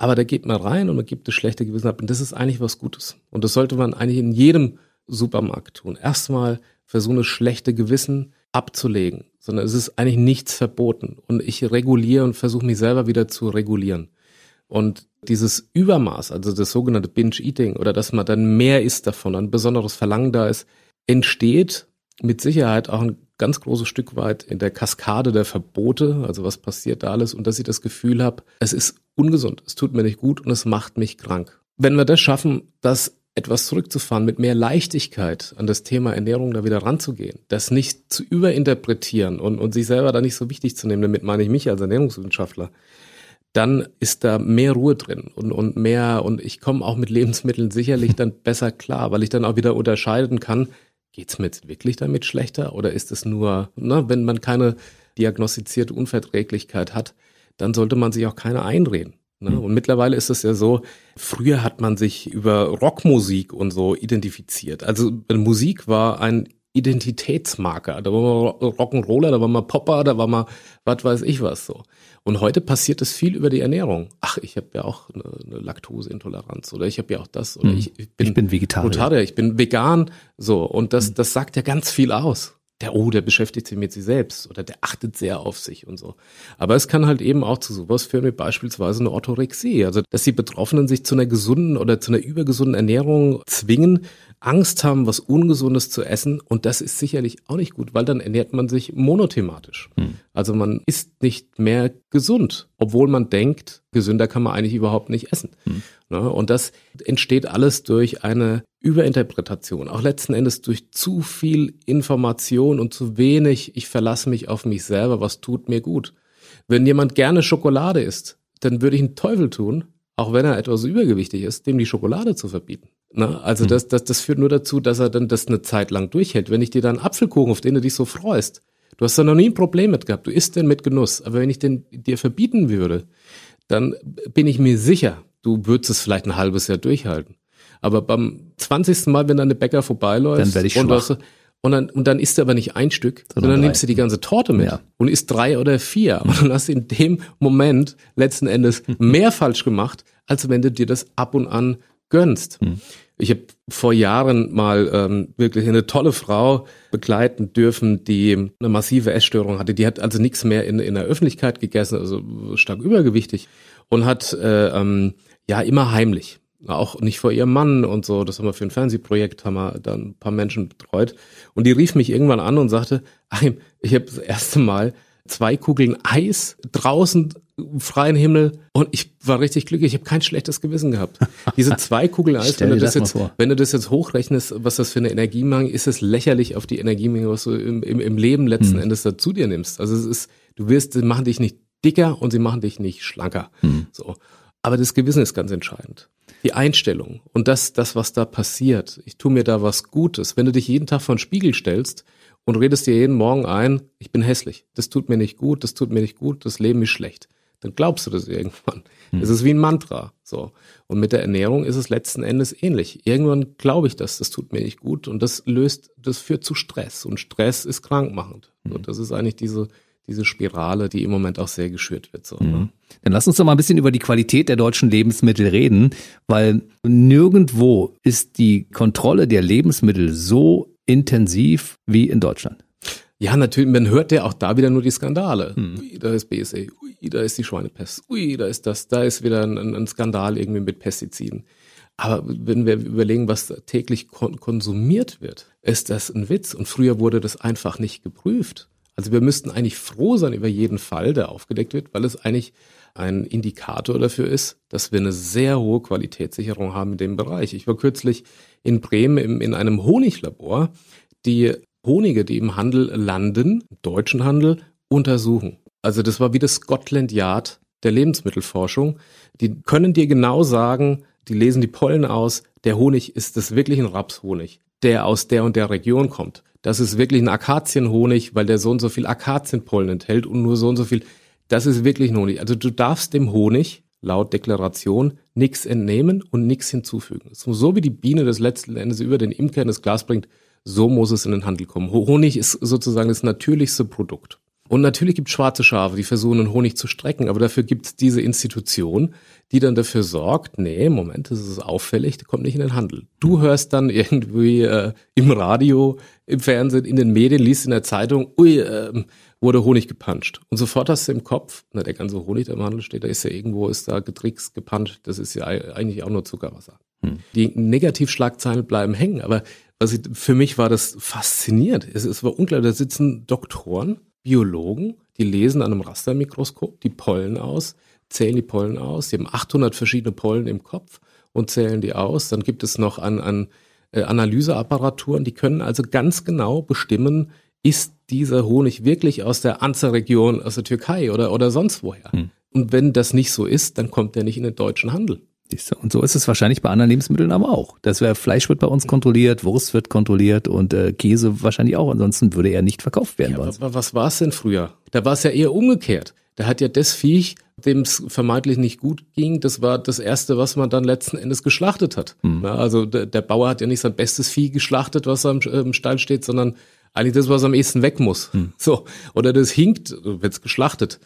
Aber da geht man rein und man gibt das schlechte Gewissen ab und das ist eigentlich was Gutes. Und das sollte man eigentlich in jedem Supermarkt tun. Erstmal so eine schlechte Gewissen abzulegen, sondern es ist eigentlich nichts verboten. Und ich reguliere und versuche mich selber wieder zu regulieren. Und dieses Übermaß, also das sogenannte Binge-Eating oder dass man dann mehr isst davon, ein besonderes Verlangen da ist, entsteht mit Sicherheit auch ein ganz großes Stück weit in der Kaskade der Verbote, also was passiert da alles und dass ich das Gefühl habe, es ist ungesund, es tut mir nicht gut und es macht mich krank. Wenn wir das schaffen, dass etwas zurückzufahren, mit mehr Leichtigkeit an das Thema Ernährung da wieder ranzugehen, das nicht zu überinterpretieren und, und sich selber da nicht so wichtig zu nehmen, damit meine ich mich als Ernährungswissenschaftler, dann ist da mehr Ruhe drin und, und mehr, und ich komme auch mit Lebensmitteln sicherlich dann besser klar, weil ich dann auch wieder unterscheiden kann, geht's mir jetzt wirklich damit schlechter oder ist es nur, na, wenn man keine diagnostizierte Unverträglichkeit hat, dann sollte man sich auch keine einreden. Ne? Mhm. Und mittlerweile ist es ja so, früher hat man sich über Rockmusik und so identifiziert. Also Musik war ein Identitätsmarker. Da war man Rock'n'Roller, da war man Popper, da war man was weiß ich was so. Und heute passiert es viel über die Ernährung. Ach, ich habe ja auch eine, eine Laktoseintoleranz oder ich habe ja auch das oder hm. ich, ich, bin, ich bin Vegetarier. Vegetarier. Ich bin vegan. So und das, hm. das sagt ja ganz viel aus der, oh, der beschäftigt sich mit sich selbst oder der achtet sehr auf sich und so. Aber es kann halt eben auch zu sowas führen wie beispielsweise eine Orthorexie. Also, dass die Betroffenen sich zu einer gesunden oder zu einer übergesunden Ernährung zwingen, Angst haben, was Ungesundes zu essen. Und das ist sicherlich auch nicht gut, weil dann ernährt man sich monothematisch. Hm. Also man ist nicht mehr gesund, obwohl man denkt, gesünder kann man eigentlich überhaupt nicht essen. Hm. Ne? Und das entsteht alles durch eine Überinterpretation, auch letzten Endes durch zu viel Information und zu wenig, ich verlasse mich auf mich selber, was tut mir gut. Wenn jemand gerne Schokolade isst, dann würde ich einen Teufel tun, auch wenn er etwas übergewichtig ist, dem die Schokolade zu verbieten. Na, also hm. das, das, das führt nur dazu, dass er dann das eine Zeit lang durchhält. Wenn ich dir dann Apfelkuchen, auf den du dich so freust, du hast da noch nie ein Problem mit gehabt, du isst den mit Genuss, aber wenn ich den dir verbieten würde, dann bin ich mir sicher, du würdest es vielleicht ein halbes Jahr durchhalten. Aber beim 20. Mal, wenn dann eine Bäcker vorbeiläuft dann werde ich und, schwach. und dann, und dann isst du aber nicht ein Stück, sondern, sondern nimmst du die ganze Torte mit ja. und isst drei oder vier. Und dann hast du in dem Moment letzten Endes mehr falsch gemacht, als wenn du dir das ab und an gönnst. Hm. Ich habe vor Jahren mal ähm, wirklich eine tolle Frau begleiten dürfen, die eine massive Essstörung hatte. Die hat also nichts mehr in, in der Öffentlichkeit gegessen, also stark übergewichtig und hat äh, ähm, ja immer heimlich, auch nicht vor ihrem Mann und so. Das haben wir für ein Fernsehprojekt, haben wir dann ein paar Menschen betreut. Und die rief mich irgendwann an und sagte, Achim, ich habe das erste Mal zwei Kugeln Eis draußen freien Himmel und ich war richtig glücklich. Ich habe kein schlechtes Gewissen gehabt. Diese zwei Kugeln Eis, wenn du das, das jetzt, wenn du das jetzt hochrechnest, was das für eine Energiemenge ist, es lächerlich auf die Energiemenge, was du im, im, im Leben letzten hm. Endes dazu dir nimmst. Also es ist, du wirst, sie machen dich nicht dicker und sie machen dich nicht schlanker. Hm. So. Aber das Gewissen ist ganz entscheidend. Die Einstellung und das, das, was da passiert. Ich tue mir da was Gutes. Wenn du dich jeden Tag vor den Spiegel stellst und redest dir jeden Morgen ein, ich bin hässlich, das tut mir nicht gut, das tut mir nicht gut, das Leben ist schlecht, dann glaubst du das irgendwann. Hm. Es ist wie ein Mantra. So. Und mit der Ernährung ist es letzten Endes ähnlich. Irgendwann glaube ich das, das tut mir nicht gut und das löst, das führt zu Stress und Stress ist krankmachend. Hm. Und das ist eigentlich diese, diese Spirale, die im Moment auch sehr geschürt wird. So, ne? mhm. Dann lass uns doch mal ein bisschen über die Qualität der deutschen Lebensmittel reden, weil nirgendwo ist die Kontrolle der Lebensmittel so intensiv wie in Deutschland. Ja, natürlich, man hört ja auch da wieder nur die Skandale. Hm. Ui, da ist BSE, ui, da ist die Schweinepest, ui, da ist das, da ist wieder ein, ein Skandal irgendwie mit Pestiziden. Aber wenn wir überlegen, was täglich kon konsumiert wird, ist das ein Witz. Und früher wurde das einfach nicht geprüft. Also wir müssten eigentlich froh sein über jeden Fall, der aufgedeckt wird, weil es eigentlich ein Indikator dafür ist, dass wir eine sehr hohe Qualitätssicherung haben in dem Bereich. Ich war kürzlich in Bremen im, in einem Honiglabor, die Honige, die im Handel landen, im deutschen Handel, untersuchen. Also das war wie das Scotland Yard der Lebensmittelforschung. Die können dir genau sagen, die lesen die Pollen aus, der Honig ist das wirklich ein Rapshonig, der aus der und der Region kommt. Das ist wirklich ein Akazienhonig, weil der so und so viel Akazienpollen enthält und nur so und so viel. Das ist wirklich ein Honig. Also du darfst dem Honig laut Deklaration nichts entnehmen und nichts hinzufügen. So wie die Biene das letzten Endes über den Imker in das Glas bringt, so muss es in den Handel kommen. Honig ist sozusagen das natürlichste Produkt. Und natürlich gibt es schwarze Schafe, die versuchen, den Honig zu strecken, aber dafür gibt es diese Institution, die dann dafür sorgt, nee, Moment, das ist auffällig, der kommt nicht in den Handel. Du hörst dann irgendwie äh, im Radio, im Fernsehen, in den Medien, liest in der Zeitung, ui, äh, wurde Honig gepanscht. Und sofort hast du im Kopf, na, der ganze Honig, der im Handel steht, da ist ja irgendwo, ist da getrickst, gepanscht, das ist ja eigentlich auch nur Zuckerwasser. Hm. Die Negativschlagzeilen bleiben hängen, aber was ich, für mich war das faszinierend. Es, es war unglaublich, da sitzen Doktoren, Biologen, die lesen an einem Rastermikroskop die Pollen aus, zählen die Pollen aus, die haben 800 verschiedene Pollen im Kopf und zählen die aus. Dann gibt es noch an, an äh, Analyseapparaturen, die können also ganz genau bestimmen, ist dieser Honig wirklich aus der Anzer-Region, aus der Türkei oder, oder sonst woher? Hm. Und wenn das nicht so ist, dann kommt der nicht in den deutschen Handel. Und so ist es wahrscheinlich bei anderen Lebensmitteln aber auch. Das wäre Fleisch wird bei uns kontrolliert, Wurst wird kontrolliert und äh, Käse wahrscheinlich auch. Ansonsten würde er nicht verkauft werden. Ja, aber was war es denn früher? Da war es ja eher umgekehrt. Der hat ja das Viech, dem es vermeintlich nicht gut ging, das war das Erste, was man dann letzten Endes geschlachtet hat. Mhm. Ja, also der, der, Bauer hat ja nicht sein bestes Vieh geschlachtet, was am, im Stall steht, sondern eigentlich das, was am ehesten weg muss. Mhm. So. Oder das hinkt, wird's geschlachtet.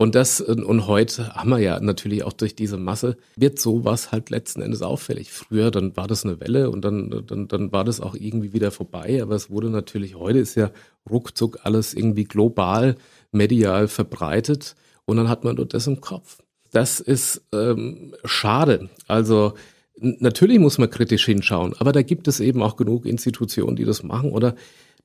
Und das, und heute haben wir ja natürlich auch durch diese Masse, wird sowas halt letzten Endes auffällig. Früher, dann war das eine Welle und dann, dann, dann war das auch irgendwie wieder vorbei. Aber es wurde natürlich, heute ist ja ruckzuck alles irgendwie global, medial verbreitet. Und dann hat man nur das im Kopf. Das ist ähm, schade. Also natürlich muss man kritisch hinschauen, aber da gibt es eben auch genug Institutionen, die das machen. Oder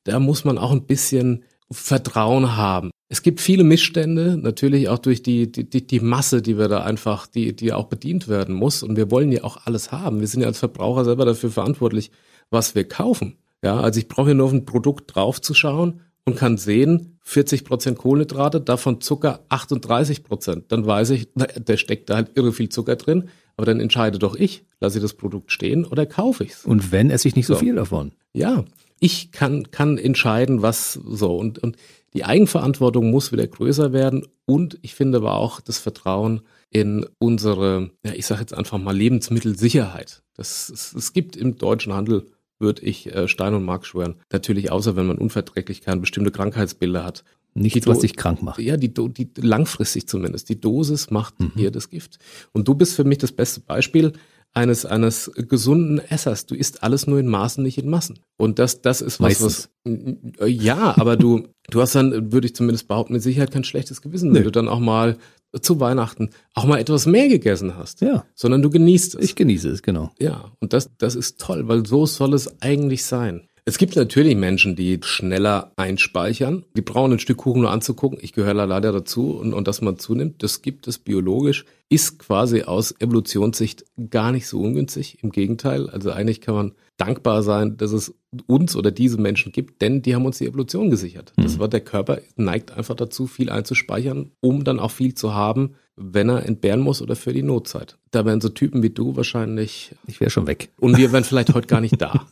da muss man auch ein bisschen Vertrauen haben. Es gibt viele Missstände, natürlich auch durch die, die, die Masse, die wir da einfach, die, die auch bedient werden muss. Und wir wollen ja auch alles haben. Wir sind ja als Verbraucher selber dafür verantwortlich, was wir kaufen. Ja, also ich brauche ja nur auf ein Produkt draufzuschauen und kann sehen, 40 Prozent Kohlenhydrate, davon Zucker 38 Prozent. Dann weiß ich, der steckt da halt irre viel Zucker drin. Aber dann entscheide doch ich, lasse ich das Produkt stehen oder kaufe ich es. Und wenn, esse ich nicht so, so viel davon. Ja, ich kann, kann entscheiden, was so. Und, und die Eigenverantwortung muss wieder größer werden und ich finde aber auch das Vertrauen in unsere, ja, ich sage jetzt einfach mal Lebensmittelsicherheit. Das, es, es gibt im deutschen Handel würde ich äh, Stein und Mark schwören. Natürlich, außer wenn man Unverträglichkeiten, bestimmte Krankheitsbilder hat. Nichts, was dich krank macht. Ja, die, die langfristig zumindest. Die Dosis macht mhm. hier das Gift. Und du bist für mich das beste Beispiel eines, eines gesunden Essers. Du isst alles nur in Maßen, nicht in Massen. Und das, das ist was, Meistens. was, ja, aber du, du hast dann, würde ich zumindest behaupten, mit Sicherheit kein schlechtes Gewissen, wenn Nö. du dann auch mal zu Weihnachten auch mal etwas mehr gegessen hast. Ja. Sondern du genießt es. Ich genieße es, genau. Ja. Und das, das ist toll, weil so soll es eigentlich sein. Es gibt natürlich Menschen, die schneller einspeichern. Die brauchen ein Stück Kuchen nur anzugucken. Ich gehöre leider dazu. Und, und dass man zunimmt, das gibt es biologisch, ist quasi aus Evolutionssicht gar nicht so ungünstig. Im Gegenteil. Also eigentlich kann man dankbar sein, dass es uns oder diese Menschen gibt, denn die haben uns die Evolution gesichert. Das mhm. war der Körper neigt einfach dazu, viel einzuspeichern, um dann auch viel zu haben, wenn er entbehren muss oder für die Notzeit. Da wären so Typen wie du wahrscheinlich. Ich wäre schon weg. Und wir wären vielleicht heute gar nicht da.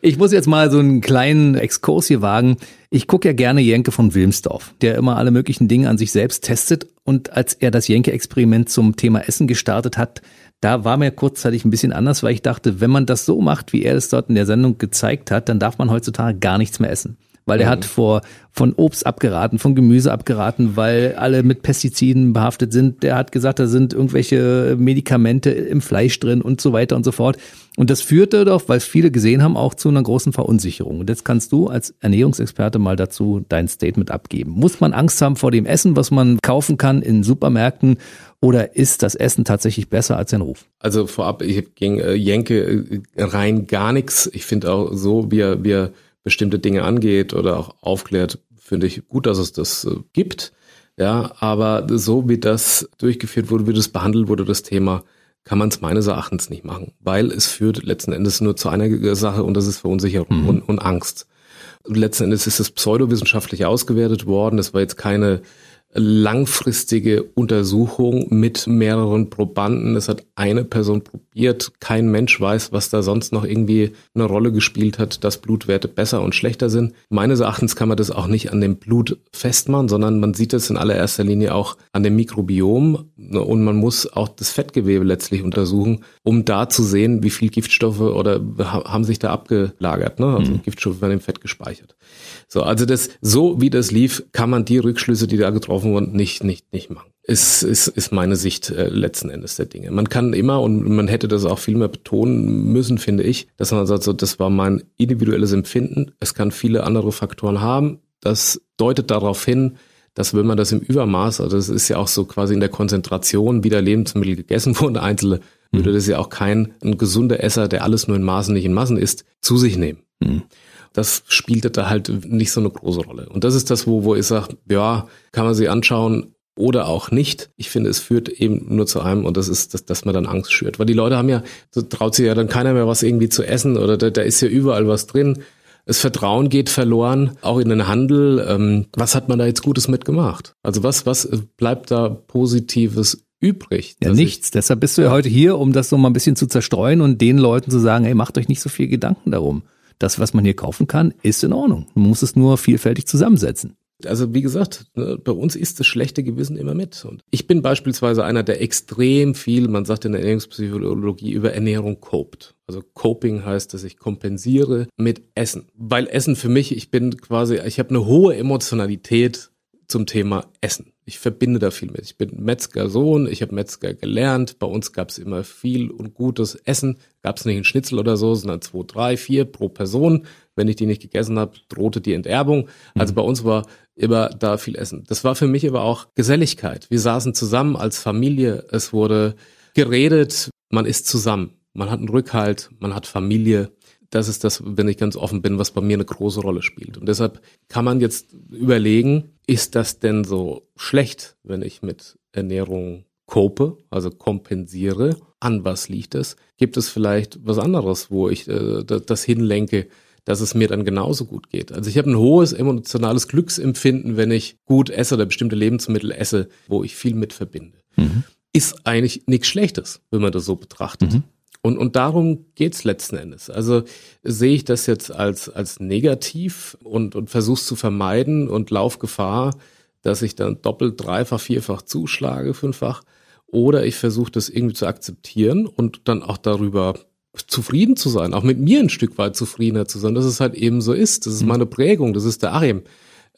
ich muss jetzt mal so einen kleinen Exkurs hier wagen. Ich gucke ja gerne Jenke von Wilmsdorf, der immer alle möglichen Dinge an sich selbst testet. Und als er das Jenke-Experiment zum Thema Essen gestartet hat, da war mir kurzzeitig ein bisschen anders, weil ich dachte, wenn man das so macht, wie er es dort in der Sendung gezeigt hat, dann darf man heutzutage gar nichts mehr essen weil er mhm. hat vor von Obst abgeraten, von Gemüse abgeraten, weil alle mit Pestiziden behaftet sind. Der hat gesagt, da sind irgendwelche Medikamente im Fleisch drin und so weiter und so fort. Und das führte doch, weil viele gesehen haben, auch zu einer großen Verunsicherung. Und jetzt kannst du als Ernährungsexperte mal dazu dein Statement abgeben. Muss man Angst haben vor dem Essen, was man kaufen kann in Supermärkten? Oder ist das Essen tatsächlich besser als sein Ruf? Also vorab, ich habe gegen äh, Jenke äh, rein gar nichts. Ich finde auch so, wie er, wie er bestimmte Dinge angeht oder auch aufklärt, finde ich gut, dass es das äh, gibt. Ja, aber so wie das durchgeführt wurde, wie das behandelt wurde, das Thema, kann man es meines Erachtens nicht machen, weil es führt letzten Endes nur zu einer Sache und das ist Verunsicherung mhm. und, und Angst. Letzten Endes ist es pseudowissenschaftlich ausgewertet worden. Es war jetzt keine langfristige Untersuchung mit mehreren Probanden. Es hat eine Person probiert. Kein Mensch weiß, was da sonst noch irgendwie eine Rolle gespielt hat, dass Blutwerte besser und schlechter sind. Meines Erachtens kann man das auch nicht an dem Blut festmachen, sondern man sieht es in allererster Linie auch an dem Mikrobiom und man muss auch das Fettgewebe letztlich untersuchen, um da zu sehen, wie viel Giftstoffe oder haben sich da abgelagert. Ne? Also mhm. Giftstoffe werden im Fett gespeichert. So, also das, so wie das lief, kann man die Rückschlüsse, die da getroffen wurden, nicht, nicht, nicht machen. Ist, ist, ist meine Sicht äh, letzten Endes der Dinge. Man kann immer, und man hätte das auch viel mehr betonen müssen, finde ich, dass man sagt, so, das war mein individuelles Empfinden. Es kann viele andere Faktoren haben. Das deutet darauf hin, dass wenn man das im Übermaß, also das ist ja auch so quasi in der Konzentration, wie der Lebensmittel gegessen wurden, einzelne. Würde das ja auch kein ein gesunder Esser, der alles nur in Maßen, nicht in Massen isst, zu sich nehmen. Mhm das spielte da halt nicht so eine große Rolle. Und das ist das, wo, wo ich sage, ja, kann man sich anschauen oder auch nicht. Ich finde, es führt eben nur zu einem und das ist, dass, dass man dann Angst schürt. Weil die Leute haben ja, so traut sich ja dann keiner mehr was irgendwie zu essen oder da, da ist ja überall was drin. Das Vertrauen geht verloren, auch in den Handel. Ähm, was hat man da jetzt Gutes mitgemacht? Also was, was bleibt da Positives übrig? Ja, nichts. Deshalb bist du ja heute hier, um das so mal ein bisschen zu zerstreuen und den Leuten zu sagen, hey, macht euch nicht so viel Gedanken darum das, was man hier kaufen kann, ist in Ordnung. Man muss es nur vielfältig zusammensetzen. Also wie gesagt, ne, bei uns ist das schlechte Gewissen immer mit. Und ich bin beispielsweise einer, der extrem viel, man sagt in der Ernährungspsychologie, über Ernährung copt. Also Coping heißt, dass ich kompensiere mit Essen. Weil Essen für mich, ich bin quasi, ich habe eine hohe Emotionalität zum Thema Essen. Ich verbinde da viel mit. Ich bin Metzger-Sohn, ich habe Metzger gelernt. Bei uns gab es immer viel und gutes Essen. Gab es nicht einen Schnitzel oder so, sondern zwei, drei, vier pro Person. Wenn ich die nicht gegessen habe, drohte die Enterbung. Also mhm. bei uns war immer da viel Essen. Das war für mich aber auch Geselligkeit. Wir saßen zusammen als Familie. Es wurde geredet. Man ist zusammen. Man hat einen Rückhalt. Man hat Familie das ist das, wenn ich ganz offen bin, was bei mir eine große Rolle spielt. Und deshalb kann man jetzt überlegen, ist das denn so schlecht, wenn ich mit Ernährung cope, also kompensiere? An was liegt es? Gibt es vielleicht was anderes, wo ich äh, das hinlenke, dass es mir dann genauso gut geht? Also ich habe ein hohes emotionales Glücksempfinden, wenn ich gut esse oder bestimmte Lebensmittel esse, wo ich viel mit verbinde. Mhm. Ist eigentlich nichts Schlechtes, wenn man das so betrachtet. Mhm. Und, und darum geht's letzten Endes. Also sehe ich das jetzt als, als negativ und, und versuche zu vermeiden und lauf Gefahr, dass ich dann doppelt, dreifach, vierfach zuschlage, fünffach. Oder ich versuche das irgendwie zu akzeptieren und dann auch darüber zufrieden zu sein, auch mit mir ein Stück weit zufriedener zu sein, dass es halt eben so ist. Das ist mhm. meine Prägung, das ist der Achim.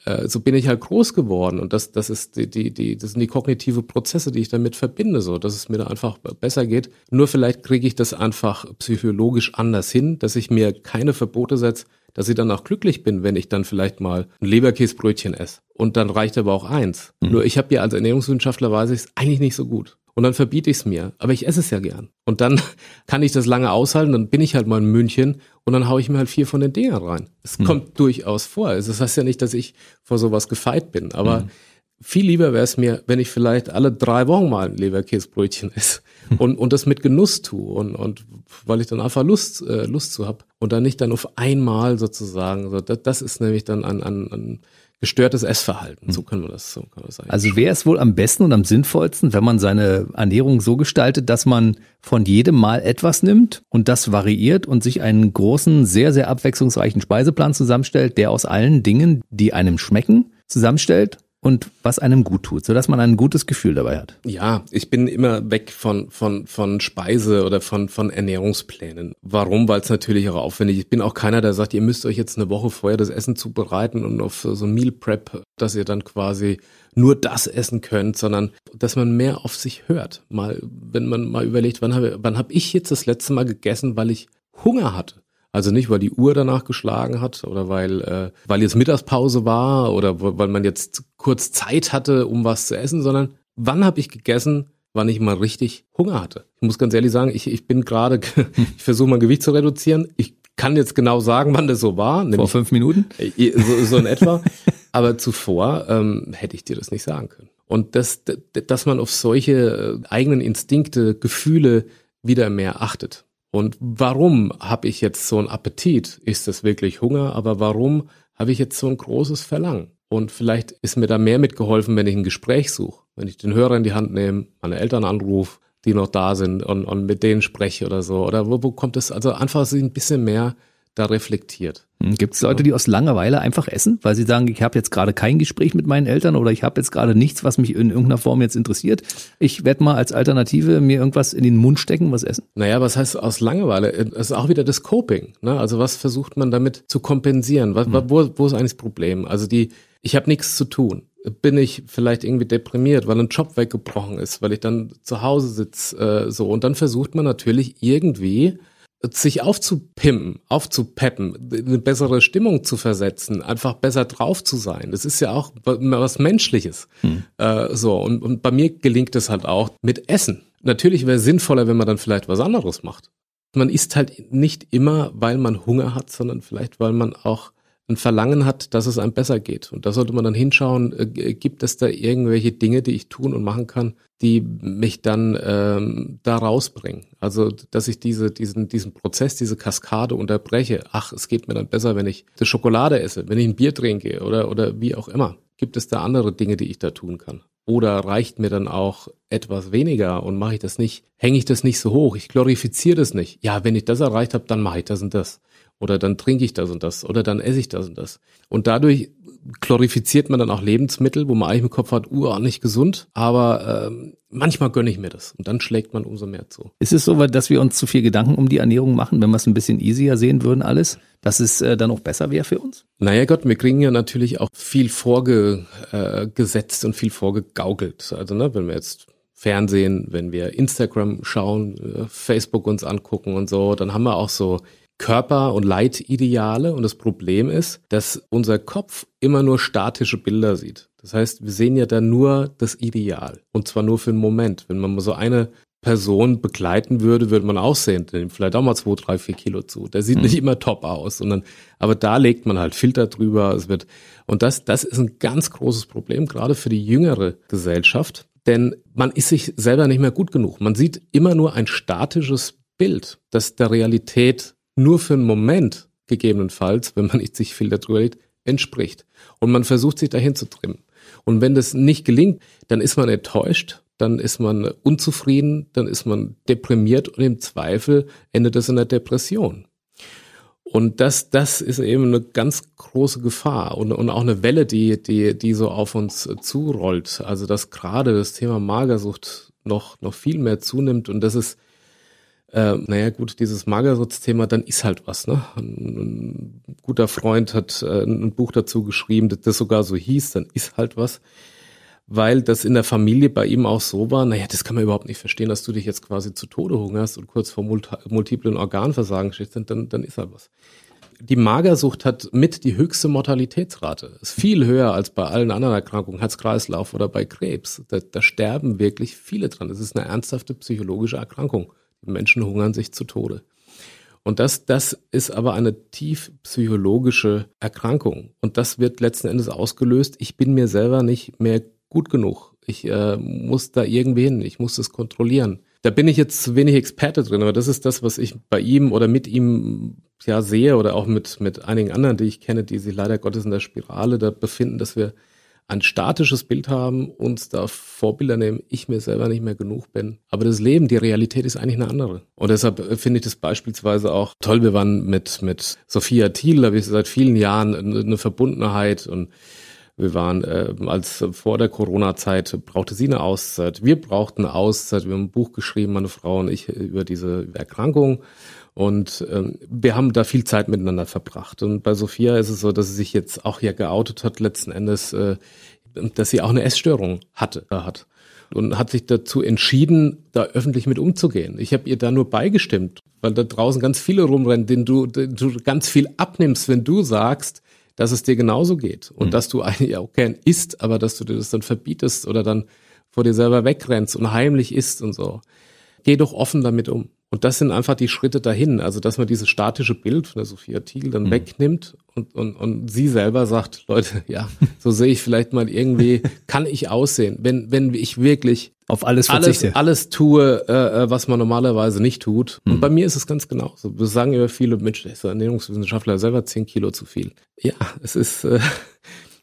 Äh, so bin ich halt groß geworden und das, das ist die, die, die, das sind die kognitive Prozesse, die ich damit verbinde, so, dass es mir da einfach besser geht. Nur vielleicht kriege ich das einfach psychologisch anders hin, dass ich mir keine Verbote setze, dass ich dann auch glücklich bin, wenn ich dann vielleicht mal ein Leberkäsbrötchen esse. Und dann reicht aber auch eins. Mhm. Nur ich habe ja als Ernährungswissenschaftler weiß ich es eigentlich nicht so gut. Und dann verbiete ich es mir. Aber ich esse es ja gern. Und dann kann ich das lange aushalten, dann bin ich halt mal in München und dann haue ich mir halt vier von den Dingern rein. Es hm. kommt durchaus vor. Das heißt ja nicht, dass ich vor sowas gefeit bin, aber hm. viel lieber wäre es mir, wenn ich vielleicht alle drei Wochen mal ein Leberkäsebrötchen esse hm. und, und das mit Genuss tue und, und weil ich dann einfach Lust, äh, Lust zu hab und dann nicht dann auf einmal sozusagen. So, das, das ist nämlich dann an, an, an gestörtes Essverhalten. So können wir das, so kann man sagen. Also wäre es wohl am besten und am sinnvollsten, wenn man seine Ernährung so gestaltet, dass man von jedem Mal etwas nimmt und das variiert und sich einen großen, sehr, sehr abwechslungsreichen Speiseplan zusammenstellt, der aus allen Dingen, die einem schmecken, zusammenstellt und was einem gut tut, sodass man ein gutes Gefühl dabei hat. Ja, ich bin immer weg von, von, von Speise oder von, von Ernährungsplänen. Warum? Weil es natürlich auch aufwendig ist. Ich bin auch keiner, der sagt, ihr müsst euch jetzt eine Woche vorher das Essen zubereiten und auf so Meal Prep, dass ihr dann quasi nur das essen könnt, sondern dass man mehr auf sich hört. Mal, wenn man mal überlegt, wann habe wann hab ich jetzt das letzte Mal gegessen, weil ich Hunger hatte? Also nicht, weil die Uhr danach geschlagen hat oder weil, äh, weil jetzt Mittagspause war oder weil man jetzt kurz Zeit hatte, um was zu essen, sondern wann habe ich gegessen, wann ich mal richtig Hunger hatte. Ich muss ganz ehrlich sagen, ich, ich bin gerade, ich versuche mein Gewicht zu reduzieren. Ich kann jetzt genau sagen, wann das so war. Vor fünf Minuten? Äh, so, so in etwa. Aber zuvor ähm, hätte ich dir das nicht sagen können. Und das, dass man auf solche äh, eigenen Instinkte, Gefühle wieder mehr achtet. Und warum habe ich jetzt so einen Appetit? Ist es wirklich Hunger? Aber warum habe ich jetzt so ein großes Verlangen? Und vielleicht ist mir da mehr mitgeholfen, wenn ich ein Gespräch suche, wenn ich den Hörer in die Hand nehme, meine Eltern anrufe, die noch da sind und, und mit denen spreche oder so. Oder wo, wo kommt es? Also einfach ein bisschen mehr da reflektiert. Hm, Gibt es Leute, die aus Langeweile einfach essen, weil sie sagen, ich habe jetzt gerade kein Gespräch mit meinen Eltern oder ich habe jetzt gerade nichts, was mich in irgendeiner Form jetzt interessiert. Ich werde mal als Alternative mir irgendwas in den Mund stecken, was essen. Naja, was heißt aus Langeweile? Es ist auch wieder das Coping. Ne? Also was versucht man damit zu kompensieren? Was, hm. wo, wo ist eigentlich das Problem? Also die, ich habe nichts zu tun. Bin ich vielleicht irgendwie deprimiert, weil ein Job weggebrochen ist, weil ich dann zu Hause sitze, äh, so. Und dann versucht man natürlich irgendwie sich aufzupimpen, aufzupeppen, eine bessere Stimmung zu versetzen, einfach besser drauf zu sein. Das ist ja auch was Menschliches. Hm. Äh, so, und, und bei mir gelingt es halt auch mit Essen. Natürlich wäre es sinnvoller, wenn man dann vielleicht was anderes macht. Man isst halt nicht immer, weil man Hunger hat, sondern vielleicht, weil man auch ein Verlangen hat, dass es einem besser geht. Und da sollte man dann hinschauen, äh, gibt es da irgendwelche Dinge, die ich tun und machen kann, die mich dann ähm, da rausbringen. Also, dass ich diese, diesen, diesen Prozess, diese Kaskade unterbreche. Ach, es geht mir dann besser, wenn ich die Schokolade esse, wenn ich ein Bier trinke oder, oder wie auch immer. Gibt es da andere Dinge, die ich da tun kann? Oder reicht mir dann auch etwas weniger und mache ich das nicht, hänge ich das nicht so hoch, ich glorifiziere das nicht. Ja, wenn ich das erreicht habe, dann mache ich das und das. Oder dann trinke ich das und das. Oder dann esse ich das und das. Und dadurch glorifiziert man dann auch Lebensmittel, wo man eigentlich im Kopf hat, uh, nicht gesund, aber ähm, manchmal gönne ich mir das und dann schlägt man umso mehr zu. Ist es so, dass wir uns zu viel Gedanken um die Ernährung machen, wenn wir es ein bisschen easier sehen würden alles, dass es äh, dann auch besser wäre für uns? Naja Gott, wir kriegen ja natürlich auch viel vorgesetzt äh, und viel vorgegaukelt. Also ne, wenn wir jetzt Fernsehen, wenn wir Instagram schauen, äh, Facebook uns angucken und so, dann haben wir auch so Körper- und Leitideale. Und das Problem ist, dass unser Kopf immer nur statische Bilder sieht. Das heißt, wir sehen ja dann nur das Ideal. Und zwar nur für einen Moment. Wenn man so eine Person begleiten würde, würde man auch sehen, der nimmt vielleicht auch mal zwei, drei, vier Kilo zu. Der sieht mhm. nicht immer top aus, sondern, aber da legt man halt Filter drüber. Es wird, und das, das ist ein ganz großes Problem, gerade für die jüngere Gesellschaft. Denn man ist sich selber nicht mehr gut genug. Man sieht immer nur ein statisches Bild, das der Realität nur für einen Moment gegebenenfalls, wenn man nicht sich viel darüber legt, entspricht. Und man versucht sich dahin zu trimmen. Und wenn das nicht gelingt, dann ist man enttäuscht, dann ist man unzufrieden, dann ist man deprimiert und im Zweifel endet es in der Depression. Und das, das ist eben eine ganz große Gefahr und, und auch eine Welle, die, die, die so auf uns zurollt. Also, dass gerade das Thema Magersucht noch, noch viel mehr zunimmt und das ist äh, naja gut, dieses Magersuchtsthema, dann ist halt was. Ne? Ein, ein guter Freund hat äh, ein Buch dazu geschrieben, das, das sogar so hieß, dann ist halt was. Weil das in der Familie bei ihm auch so war, naja, das kann man überhaupt nicht verstehen, dass du dich jetzt quasi zu Tode hungerst und kurz vor multiplen Organversagen stehst, dann, dann ist halt was. Die Magersucht hat mit die höchste Mortalitätsrate. Ist viel höher als bei allen anderen Erkrankungen, Herz-Kreislauf oder bei Krebs. Da, da sterben wirklich viele dran. Das ist eine ernsthafte psychologische Erkrankung. Menschen hungern sich zu Tode. Und das, das ist aber eine tief psychologische Erkrankung. Und das wird letzten Endes ausgelöst. Ich bin mir selber nicht mehr gut genug. Ich äh, muss da irgendwie hin. Ich muss das kontrollieren. Da bin ich jetzt zu wenig Experte drin, aber das ist das, was ich bei ihm oder mit ihm ja sehe oder auch mit, mit einigen anderen, die ich kenne, die sich leider Gottes in der Spirale da befinden, dass wir ein statisches Bild haben, uns da Vorbilder nehmen, ich mir selber nicht mehr genug bin. Aber das Leben, die Realität ist eigentlich eine andere. Und deshalb äh, finde ich das beispielsweise auch toll. Wir waren mit, mit Sophia Thiel, da habe ich seit vielen Jahren eine Verbundenheit und wir waren, äh, als vor der Corona-Zeit brauchte sie eine Auszeit. Wir brauchten eine Auszeit. Wir haben ein Buch geschrieben, meine Frau und ich, über diese Erkrankung. Und ähm, wir haben da viel Zeit miteinander verbracht. Und bei Sophia ist es so, dass sie sich jetzt auch hier geoutet hat, letzten Endes, äh, dass sie auch eine Essstörung hatte, äh, hat. Und hat sich dazu entschieden, da öffentlich mit umzugehen. Ich habe ihr da nur beigestimmt, weil da draußen ganz viele rumrennen, denen du, denen du ganz viel abnimmst, wenn du sagst, dass es dir genauso geht. Und mhm. dass du eigentlich auch gern isst, aber dass du dir das dann verbietest oder dann vor dir selber wegrennst und heimlich isst und so. Geh doch offen damit um. Und das sind einfach die Schritte dahin. Also, dass man dieses statische Bild von der Sophia Thiel dann mhm. wegnimmt und, und, und sie selber sagt, Leute, ja, so sehe ich vielleicht mal irgendwie, kann ich aussehen, wenn, wenn ich wirklich auf alles verzichte. Alles, alles tue, äh, äh, was man normalerweise nicht tut. Mhm. Und bei mir ist es ganz genauso. Wir sagen ja viele, Mensch, der ist Ernährungswissenschaftler selber zehn Kilo zu viel. Ja, es ist, äh,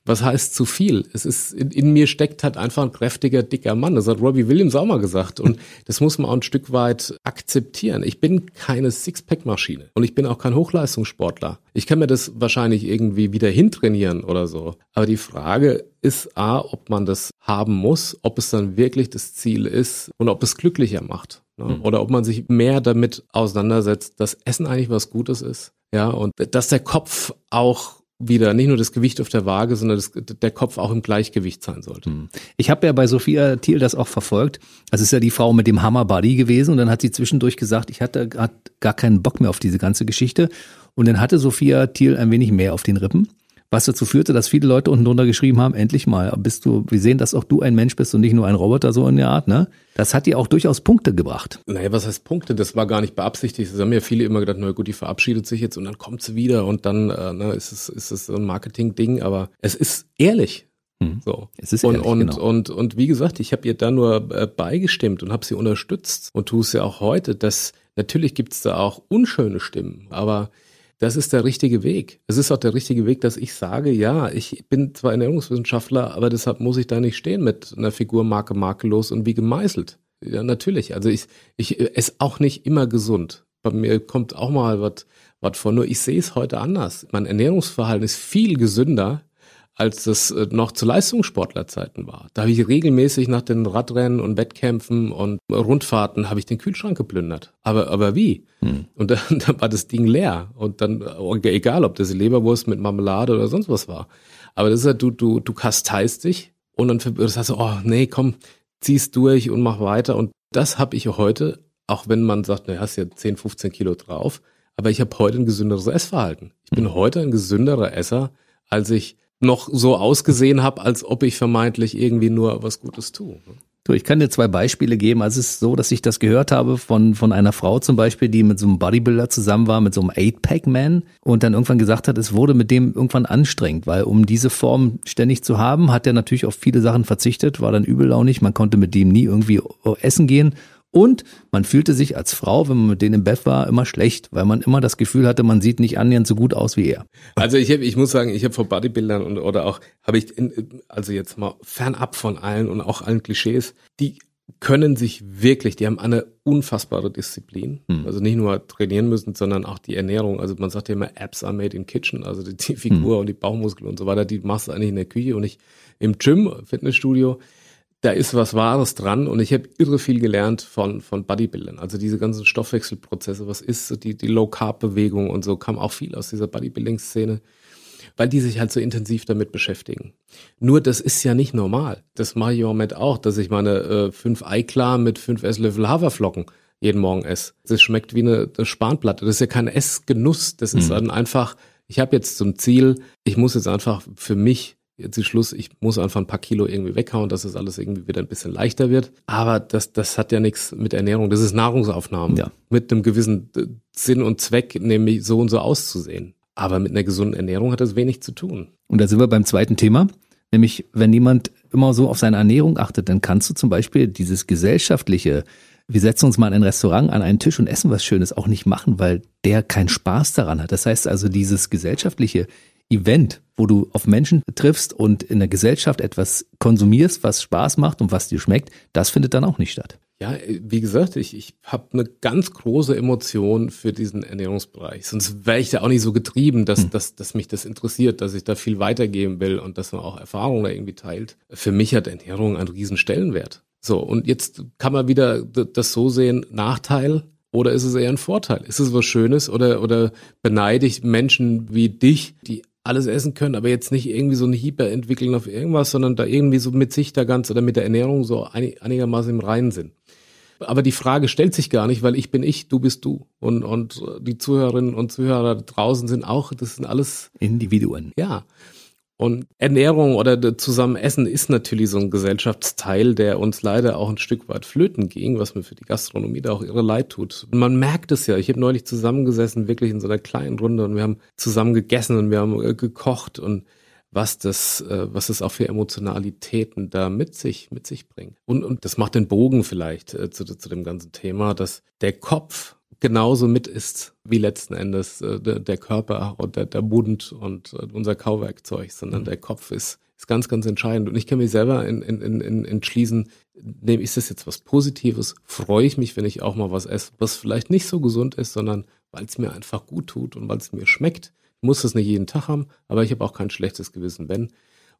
was heißt zu viel? Es ist, in, in, mir steckt halt einfach ein kräftiger, dicker Mann. Das hat Robbie Williams auch mal gesagt. Und das muss man auch ein Stück weit akzeptieren. Ich bin keine Sixpack-Maschine und ich bin auch kein Hochleistungssportler. Ich kann mir das wahrscheinlich irgendwie wieder hintrainieren oder so. Aber die Frage ist A, ob man das haben muss, ob es dann wirklich das Ziel ist und ob es glücklicher macht. Ne? Mhm. Oder ob man sich mehr damit auseinandersetzt, dass Essen eigentlich was Gutes ist. Ja, und dass der Kopf auch wieder nicht nur das Gewicht auf der Waage, sondern das, der Kopf auch im Gleichgewicht sein sollte. Hm. Ich habe ja bei Sophia Thiel das auch verfolgt. Das ist ja die Frau mit dem Hammer Body gewesen und dann hat sie zwischendurch gesagt, ich hatte gar keinen Bock mehr auf diese ganze Geschichte und dann hatte Sophia Thiel ein wenig mehr auf den Rippen was dazu führte, dass viele Leute unten drunter geschrieben haben, endlich mal, bist du, wir sehen, dass auch du ein Mensch bist und nicht nur ein Roboter, so in der Art, ne? Das hat dir auch durchaus Punkte gebracht. Naja, was heißt Punkte? Das war gar nicht beabsichtigt. Das haben ja viele immer gedacht, na gut, die verabschiedet sich jetzt und dann kommt sie wieder und dann äh, ne, ist es, ist es ein Marketing-Ding, aber es ist ehrlich. Hm. So. Es ist ehrlich, und, und, genau. und, und wie gesagt, ich habe ihr da nur äh, beigestimmt und habe sie unterstützt und tue es ja auch heute, dass natürlich gibt es da auch unschöne Stimmen, aber das ist der richtige Weg. Es ist auch der richtige Weg, dass ich sage, ja, ich bin zwar Ernährungswissenschaftler, aber deshalb muss ich da nicht stehen mit einer Figur Marke makellos und wie gemeißelt. Ja, natürlich. Also ich, ich esse auch nicht immer gesund. Bei mir kommt auch mal was was vor. Nur ich sehe es heute anders. Mein Ernährungsverhalten ist viel gesünder als das äh, noch zu Leistungssportlerzeiten war. Da habe ich regelmäßig nach den Radrennen und Wettkämpfen und Rundfahrten habe ich den Kühlschrank geplündert. Aber aber wie? Hm. Und dann, dann war das Ding leer und dann egal, ob das Leberwurst mit Marmelade oder sonst was war. Aber das ist ja du du du kasteist dich und dann sagst du, oh nee, komm, zieh's durch und mach weiter und das habe ich heute, auch wenn man sagt, na, hast ja 10, 15 Kilo drauf, aber ich habe heute ein gesünderes Essverhalten. Ich bin hm. heute ein gesünderer Esser, als ich noch so ausgesehen habe, als ob ich vermeintlich irgendwie nur was Gutes tue. Du, ich kann dir zwei Beispiele geben. Also es ist so, dass ich das gehört habe von, von einer Frau zum Beispiel, die mit so einem Bodybuilder zusammen war, mit so einem Eight-Pack-Man und dann irgendwann gesagt hat, es wurde mit dem irgendwann anstrengend, weil um diese Form ständig zu haben, hat er natürlich auf viele Sachen verzichtet, war dann übellaunig, man konnte mit dem nie irgendwie essen gehen und man fühlte sich als Frau, wenn man mit denen im Bett war, immer schlecht, weil man immer das Gefühl hatte, man sieht nicht annähernd so gut aus wie er. Also ich, hab, ich muss sagen, ich habe vor Bodybuildern und oder auch habe ich in, also jetzt mal fernab von allen und auch allen Klischees, die können sich wirklich, die haben eine unfassbare Disziplin. Hm. Also nicht nur trainieren müssen, sondern auch die Ernährung. Also man sagt ja immer, Apps are made in kitchen. Also die, die Figur hm. und die Bauchmuskeln und so weiter, die machst du eigentlich in der Küche und nicht im Gym, Fitnessstudio da ist was Wahres dran und ich habe irre viel gelernt von, von Bodybuildern. Also diese ganzen Stoffwechselprozesse, was ist so die, die Low-Carb-Bewegung und so, kam auch viel aus dieser Bodybuilding-Szene, weil die sich halt so intensiv damit beschäftigen. Nur das ist ja nicht normal. Das mache ich im Moment auch, dass ich meine äh, fünf Eiklar mit fünf Esslöffel Haferflocken jeden Morgen esse. Das schmeckt wie eine, eine Spanplatte. Das ist ja kein Essgenuss. Das ist mhm. dann einfach, ich habe jetzt zum Ziel, ich muss jetzt einfach für mich jetzt ist Schluss, ich muss einfach ein paar Kilo irgendwie weghauen, dass das alles irgendwie wieder ein bisschen leichter wird. Aber das, das hat ja nichts mit Ernährung, das ist Nahrungsaufnahme. Ja. Mit einem gewissen äh, Sinn und Zweck, nämlich so und so auszusehen. Aber mit einer gesunden Ernährung hat das wenig zu tun. Und da sind wir beim zweiten Thema. Nämlich, wenn jemand immer so auf seine Ernährung achtet, dann kannst du zum Beispiel dieses gesellschaftliche, wir setzen uns mal in ein Restaurant an einen Tisch und essen was Schönes auch nicht machen, weil der keinen Spaß daran hat. Das heißt also, dieses gesellschaftliche, Event, wo du auf Menschen triffst und in der Gesellschaft etwas konsumierst, was Spaß macht und was dir schmeckt, das findet dann auch nicht statt. Ja, wie gesagt, ich, ich habe eine ganz große Emotion für diesen Ernährungsbereich. Sonst wäre ich da auch nicht so getrieben, dass, hm. dass, dass mich das interessiert, dass ich da viel weitergeben will und dass man auch Erfahrungen da irgendwie teilt. Für mich hat Ernährung einen riesen Stellenwert. So, und jetzt kann man wieder das so sehen, Nachteil, oder ist es eher ein Vorteil? Ist es was Schönes oder, oder beneide ich Menschen wie dich, die alles essen können, aber jetzt nicht irgendwie so ein Hyper entwickeln auf irgendwas, sondern da irgendwie so mit sich da ganz oder mit der Ernährung so einigermaßen im Reinen sind. Aber die Frage stellt sich gar nicht, weil ich bin ich, du bist du. Und, und die Zuhörerinnen und Zuhörer draußen sind auch, das sind alles Individuen. Ja. Und Ernährung oder zusammen Essen ist natürlich so ein Gesellschaftsteil, der uns leider auch ein Stück weit flöten ging, was mir für die Gastronomie da auch irre leid tut. Und man merkt es ja. Ich habe neulich zusammengesessen, wirklich in so einer kleinen Runde und wir haben zusammen gegessen und wir haben äh, gekocht und was das, äh, was das auch für Emotionalitäten da mit sich, mit sich bringt. Und, und das macht den Bogen vielleicht äh, zu, zu dem ganzen Thema, dass der Kopf genauso mit ist wie letzten Endes äh, der, der, Körper und der, der Mund und äh, unser Kauwerkzeug, sondern mhm. der Kopf ist, ist ganz, ganz entscheidend. Und ich kann mich selber in, in, in, entschließen, nehme ich das jetzt was Positives, freue ich mich, wenn ich auch mal was esse, was vielleicht nicht so gesund ist, sondern weil es mir einfach gut tut und weil es mir schmeckt. Ich muss es nicht jeden Tag haben, aber ich habe auch kein schlechtes Gewissen, wenn.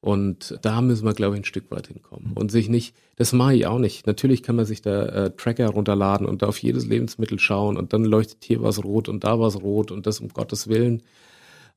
Und da müssen wir, glaube ich, ein Stück weit hinkommen. Und sich nicht, das mache ich auch nicht. Natürlich kann man sich da äh, Tracker runterladen und da auf jedes Lebensmittel schauen und dann leuchtet hier was rot und da was rot und das um Gottes Willen.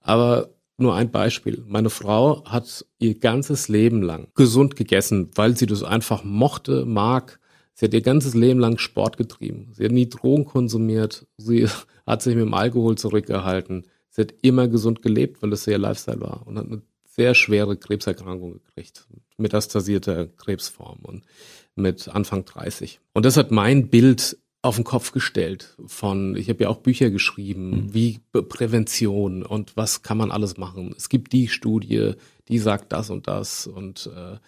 Aber nur ein Beispiel. Meine Frau hat ihr ganzes Leben lang gesund gegessen, weil sie das einfach mochte, mag. Sie hat ihr ganzes Leben lang Sport getrieben. Sie hat nie Drogen konsumiert. Sie hat sich mit dem Alkohol zurückgehalten. Sie hat immer gesund gelebt, weil das ihr Lifestyle war und hat eine sehr schwere Krebserkrankung gekriegt, metastasierte Krebsform und mit Anfang 30. Und das hat mein Bild auf den Kopf gestellt von, ich habe ja auch Bücher geschrieben, mhm. wie Prävention und was kann man alles machen. Es gibt die Studie, die sagt das und das und äh,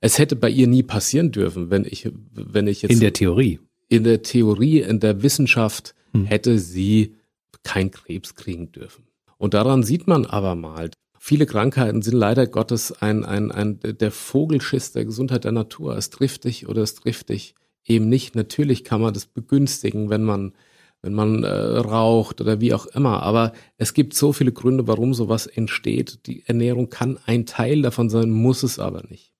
es hätte bei ihr nie passieren dürfen, wenn ich, wenn ich jetzt in der Theorie, in der Theorie, in der Wissenschaft mhm. hätte sie kein Krebs kriegen dürfen. Und daran sieht man aber mal, viele Krankheiten sind leider Gottes ein, ein, ein, der Vogelschiss der Gesundheit der Natur. Es trifft dich oder es trifft dich eben nicht. Natürlich kann man das begünstigen, wenn man wenn man äh, raucht oder wie auch immer. Aber es gibt so viele Gründe, warum sowas entsteht. Die Ernährung kann ein Teil davon sein, muss es aber nicht.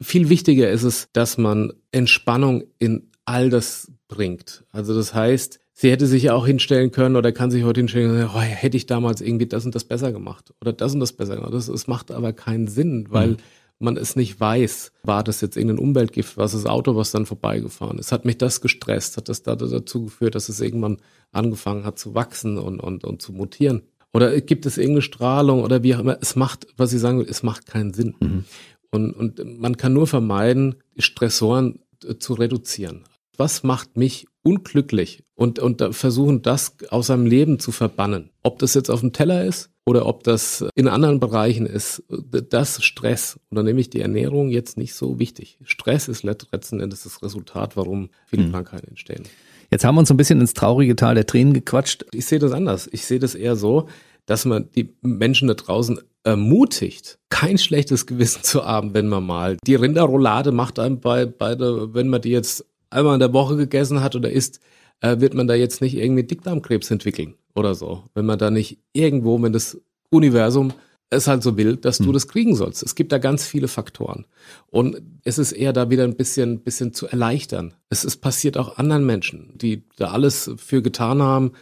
Viel wichtiger ist es, dass man Entspannung in all das bringt. Also das heißt, sie hätte sich ja auch hinstellen können oder kann sich heute hinstellen, und sagen, oh, hätte ich damals irgendwie das und das besser gemacht oder das und das besser gemacht. Das, das macht aber keinen Sinn, weil mhm man es nicht weiß, war das jetzt irgendein Umweltgift, was das Auto, was dann vorbeigefahren ist. Hat mich das gestresst, hat das dazu geführt, dass es irgendwann angefangen hat zu wachsen und, und, und zu mutieren. Oder gibt es irgendeine Strahlung oder wie auch immer. Es macht, was ich sagen will, es macht keinen Sinn. Mhm. Und, und man kann nur vermeiden, die Stressoren äh, zu reduzieren. Was macht mich unglücklich? Und, und versuchen, das aus seinem Leben zu verbannen. Ob das jetzt auf dem Teller ist oder ob das in anderen Bereichen ist, das Stress, und dann nehme ich die Ernährung jetzt nicht so wichtig. Stress ist letzten Endes das Resultat, warum viele mhm. Krankheiten entstehen. Jetzt haben wir uns ein bisschen ins traurige Tal der Tränen gequatscht. Ich sehe das anders. Ich sehe das eher so, dass man die Menschen da draußen ermutigt, kein schlechtes Gewissen zu haben, wenn man mal die Rinderroulade macht einem bei, bei der, wenn man die jetzt einmal in der Woche gegessen hat oder isst, äh, wird man da jetzt nicht irgendwie Dickdarmkrebs entwickeln oder so. Wenn man da nicht irgendwo, wenn das Universum es halt so will, dass du hm. das kriegen sollst. Es gibt da ganz viele Faktoren. Und es ist eher da wieder ein bisschen, bisschen zu erleichtern. Es ist passiert auch anderen Menschen, die da alles für getan haben,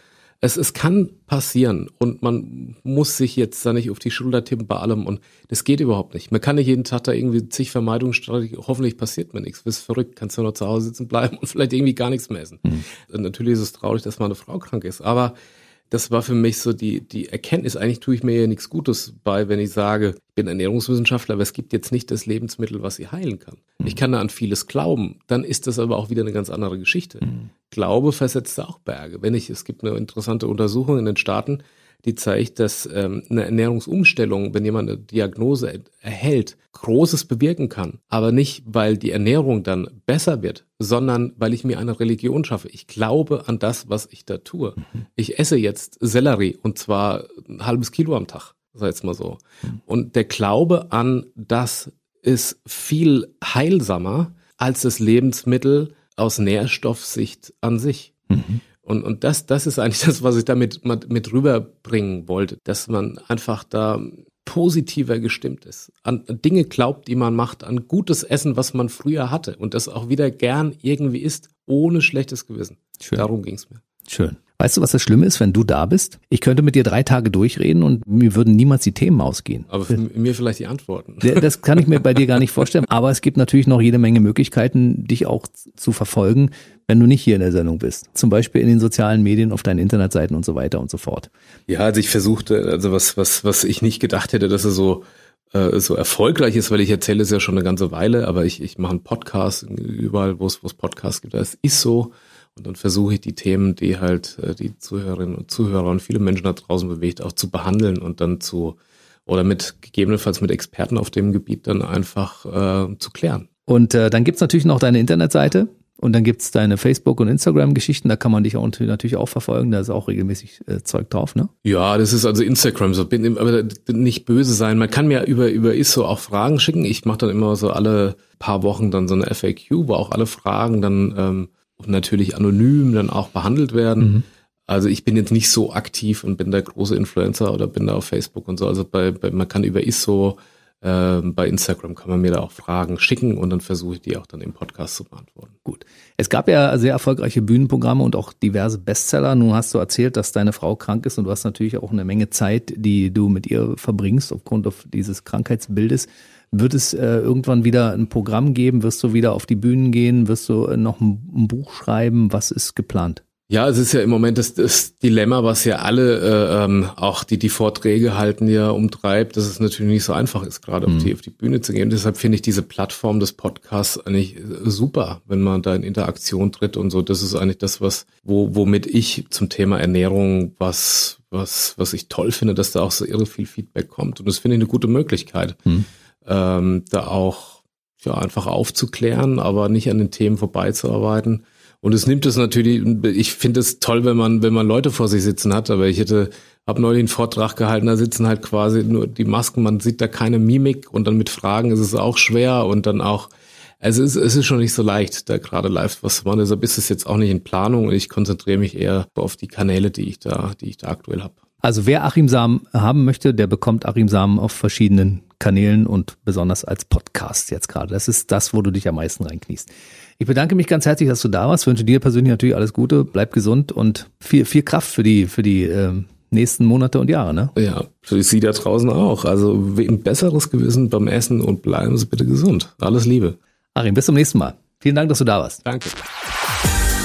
es, es kann passieren und man muss sich jetzt da nicht auf die Schulter tippen bei allem und das geht überhaupt nicht. Man kann nicht jeden Tag da irgendwie zig Vermeidungsstrategien, hoffentlich passiert mir nichts, bist verrückt, kannst du nur zu Hause sitzen bleiben und vielleicht irgendwie gar nichts mehr essen. Mhm. Natürlich ist es traurig, dass meine Frau krank ist, aber das war für mich so die, die Erkenntnis, eigentlich tue ich mir ja nichts Gutes bei, wenn ich sage, ich bin Ernährungswissenschaftler, aber es gibt jetzt nicht das Lebensmittel, was sie heilen kann. Mhm. Ich kann da an vieles glauben, dann ist das aber auch wieder eine ganz andere Geschichte. Mhm. Glaube versetzt auch Berge. Wenn ich, es gibt eine interessante Untersuchung in den Staaten, die zeigt, dass ähm, eine Ernährungsumstellung, wenn jemand eine Diagnose erhält, Großes bewirken kann. Aber nicht, weil die Ernährung dann besser wird, sondern weil ich mir eine Religion schaffe. Ich glaube an das, was ich da tue. Mhm. Ich esse jetzt Sellerie und zwar ein halbes Kilo am Tag, sag jetzt mal so. Mhm. Und der Glaube an das ist viel heilsamer als das Lebensmittel aus Nährstoffsicht an sich. Mhm. Und, und das, das ist eigentlich das, was ich damit mit rüberbringen wollte, dass man einfach da positiver gestimmt ist, an Dinge glaubt, die man macht, an gutes Essen, was man früher hatte und das auch wieder gern irgendwie isst, ohne schlechtes Gewissen. Schön. Darum ging's mir. Schön. Weißt du, was das Schlimme ist, wenn du da bist? Ich könnte mit dir drei Tage durchreden und mir würden niemals die Themen ausgehen. Aber für mir vielleicht die Antworten. Das kann ich mir bei dir gar nicht vorstellen. Aber es gibt natürlich noch jede Menge Möglichkeiten, dich auch zu verfolgen, wenn du nicht hier in der Sendung bist. Zum Beispiel in den sozialen Medien, auf deinen Internetseiten und so weiter und so fort. Ja, also ich versuchte, also was, was, was ich nicht gedacht hätte, dass er so äh, so erfolgreich ist, weil ich erzähle es ja schon eine ganze Weile, aber ich, ich mache einen Podcast überall, wo es, wo es Podcasts gibt. Das ist so. Und dann versuche ich die Themen, die halt äh, die Zuhörerinnen und Zuhörer und viele Menschen da draußen bewegt, auch zu behandeln und dann zu oder mit gegebenenfalls mit Experten auf dem Gebiet dann einfach äh, zu klären. Und äh, dann gibt's natürlich noch deine Internetseite und dann gibt's deine Facebook- und Instagram-Geschichten, da kann man dich auch natürlich auch verfolgen, da ist auch regelmäßig äh, Zeug drauf, ne? Ja, das ist also Instagram, so bin aber nicht böse sein. Man kann mir über, über ISO auch Fragen schicken. Ich mache dann immer so alle paar Wochen dann so eine FAQ, wo auch alle Fragen dann ähm, natürlich anonym dann auch behandelt werden. Mhm. Also ich bin jetzt nicht so aktiv und bin der große Influencer oder bin da auf Facebook und so. Also bei, bei man kann über ISO, äh, bei Instagram kann man mir da auch Fragen schicken und dann versuche ich die auch dann im Podcast zu beantworten. Gut. Es gab ja sehr erfolgreiche Bühnenprogramme und auch diverse Bestseller. Nun hast du erzählt, dass deine Frau krank ist und du hast natürlich auch eine Menge Zeit, die du mit ihr verbringst aufgrund dieses Krankheitsbildes. Wird es äh, irgendwann wieder ein Programm geben? Wirst du wieder auf die Bühnen gehen? Wirst du äh, noch ein, ein Buch schreiben? Was ist geplant? Ja, es ist ja im Moment das, das Dilemma, was ja alle, äh, ähm, auch die die Vorträge halten, ja umtreibt, dass es natürlich nicht so einfach ist, gerade mhm. auf, die, auf die Bühne zu gehen. Deshalb finde ich diese Plattform des Podcasts eigentlich äh, super, wenn man da in Interaktion tritt und so. Das ist eigentlich das, was, wo, womit ich zum Thema Ernährung was, was, was ich toll finde, dass da auch so irre viel Feedback kommt. Und das finde ich eine gute Möglichkeit. Mhm ähm, da auch ja, einfach aufzuklären, aber nicht an den Themen vorbeizuarbeiten. Und es nimmt es natürlich, ich finde es toll, wenn man, wenn man Leute vor sich sitzen hat, aber ich hätte, habe neulich einen Vortrag gehalten, da sitzen halt quasi nur die Masken, man sieht da keine Mimik und dann mit Fragen ist es auch schwer und dann auch, also es ist, es ist schon nicht so leicht, da gerade live was zu machen. Deshalb ist es jetzt auch nicht in Planung und ich konzentriere mich eher auf die Kanäle, die ich da, die ich da aktuell habe. Also wer Achim Samen haben möchte, der bekommt Achim Samen auf verschiedenen Kanälen und besonders als Podcast jetzt gerade. Das ist das, wo du dich am meisten reinkniest. Ich bedanke mich ganz herzlich, dass du da warst. Ich wünsche dir persönlich natürlich alles Gute, bleib gesund und viel, viel Kraft für die, für die äh, nächsten Monate und Jahre, ne? Ja, für Sie da draußen auch. Also ein besseres Gewissen beim Essen und bleiben Sie bitte gesund. Alles Liebe. Achim, bis zum nächsten Mal. Vielen Dank, dass du da warst. Danke.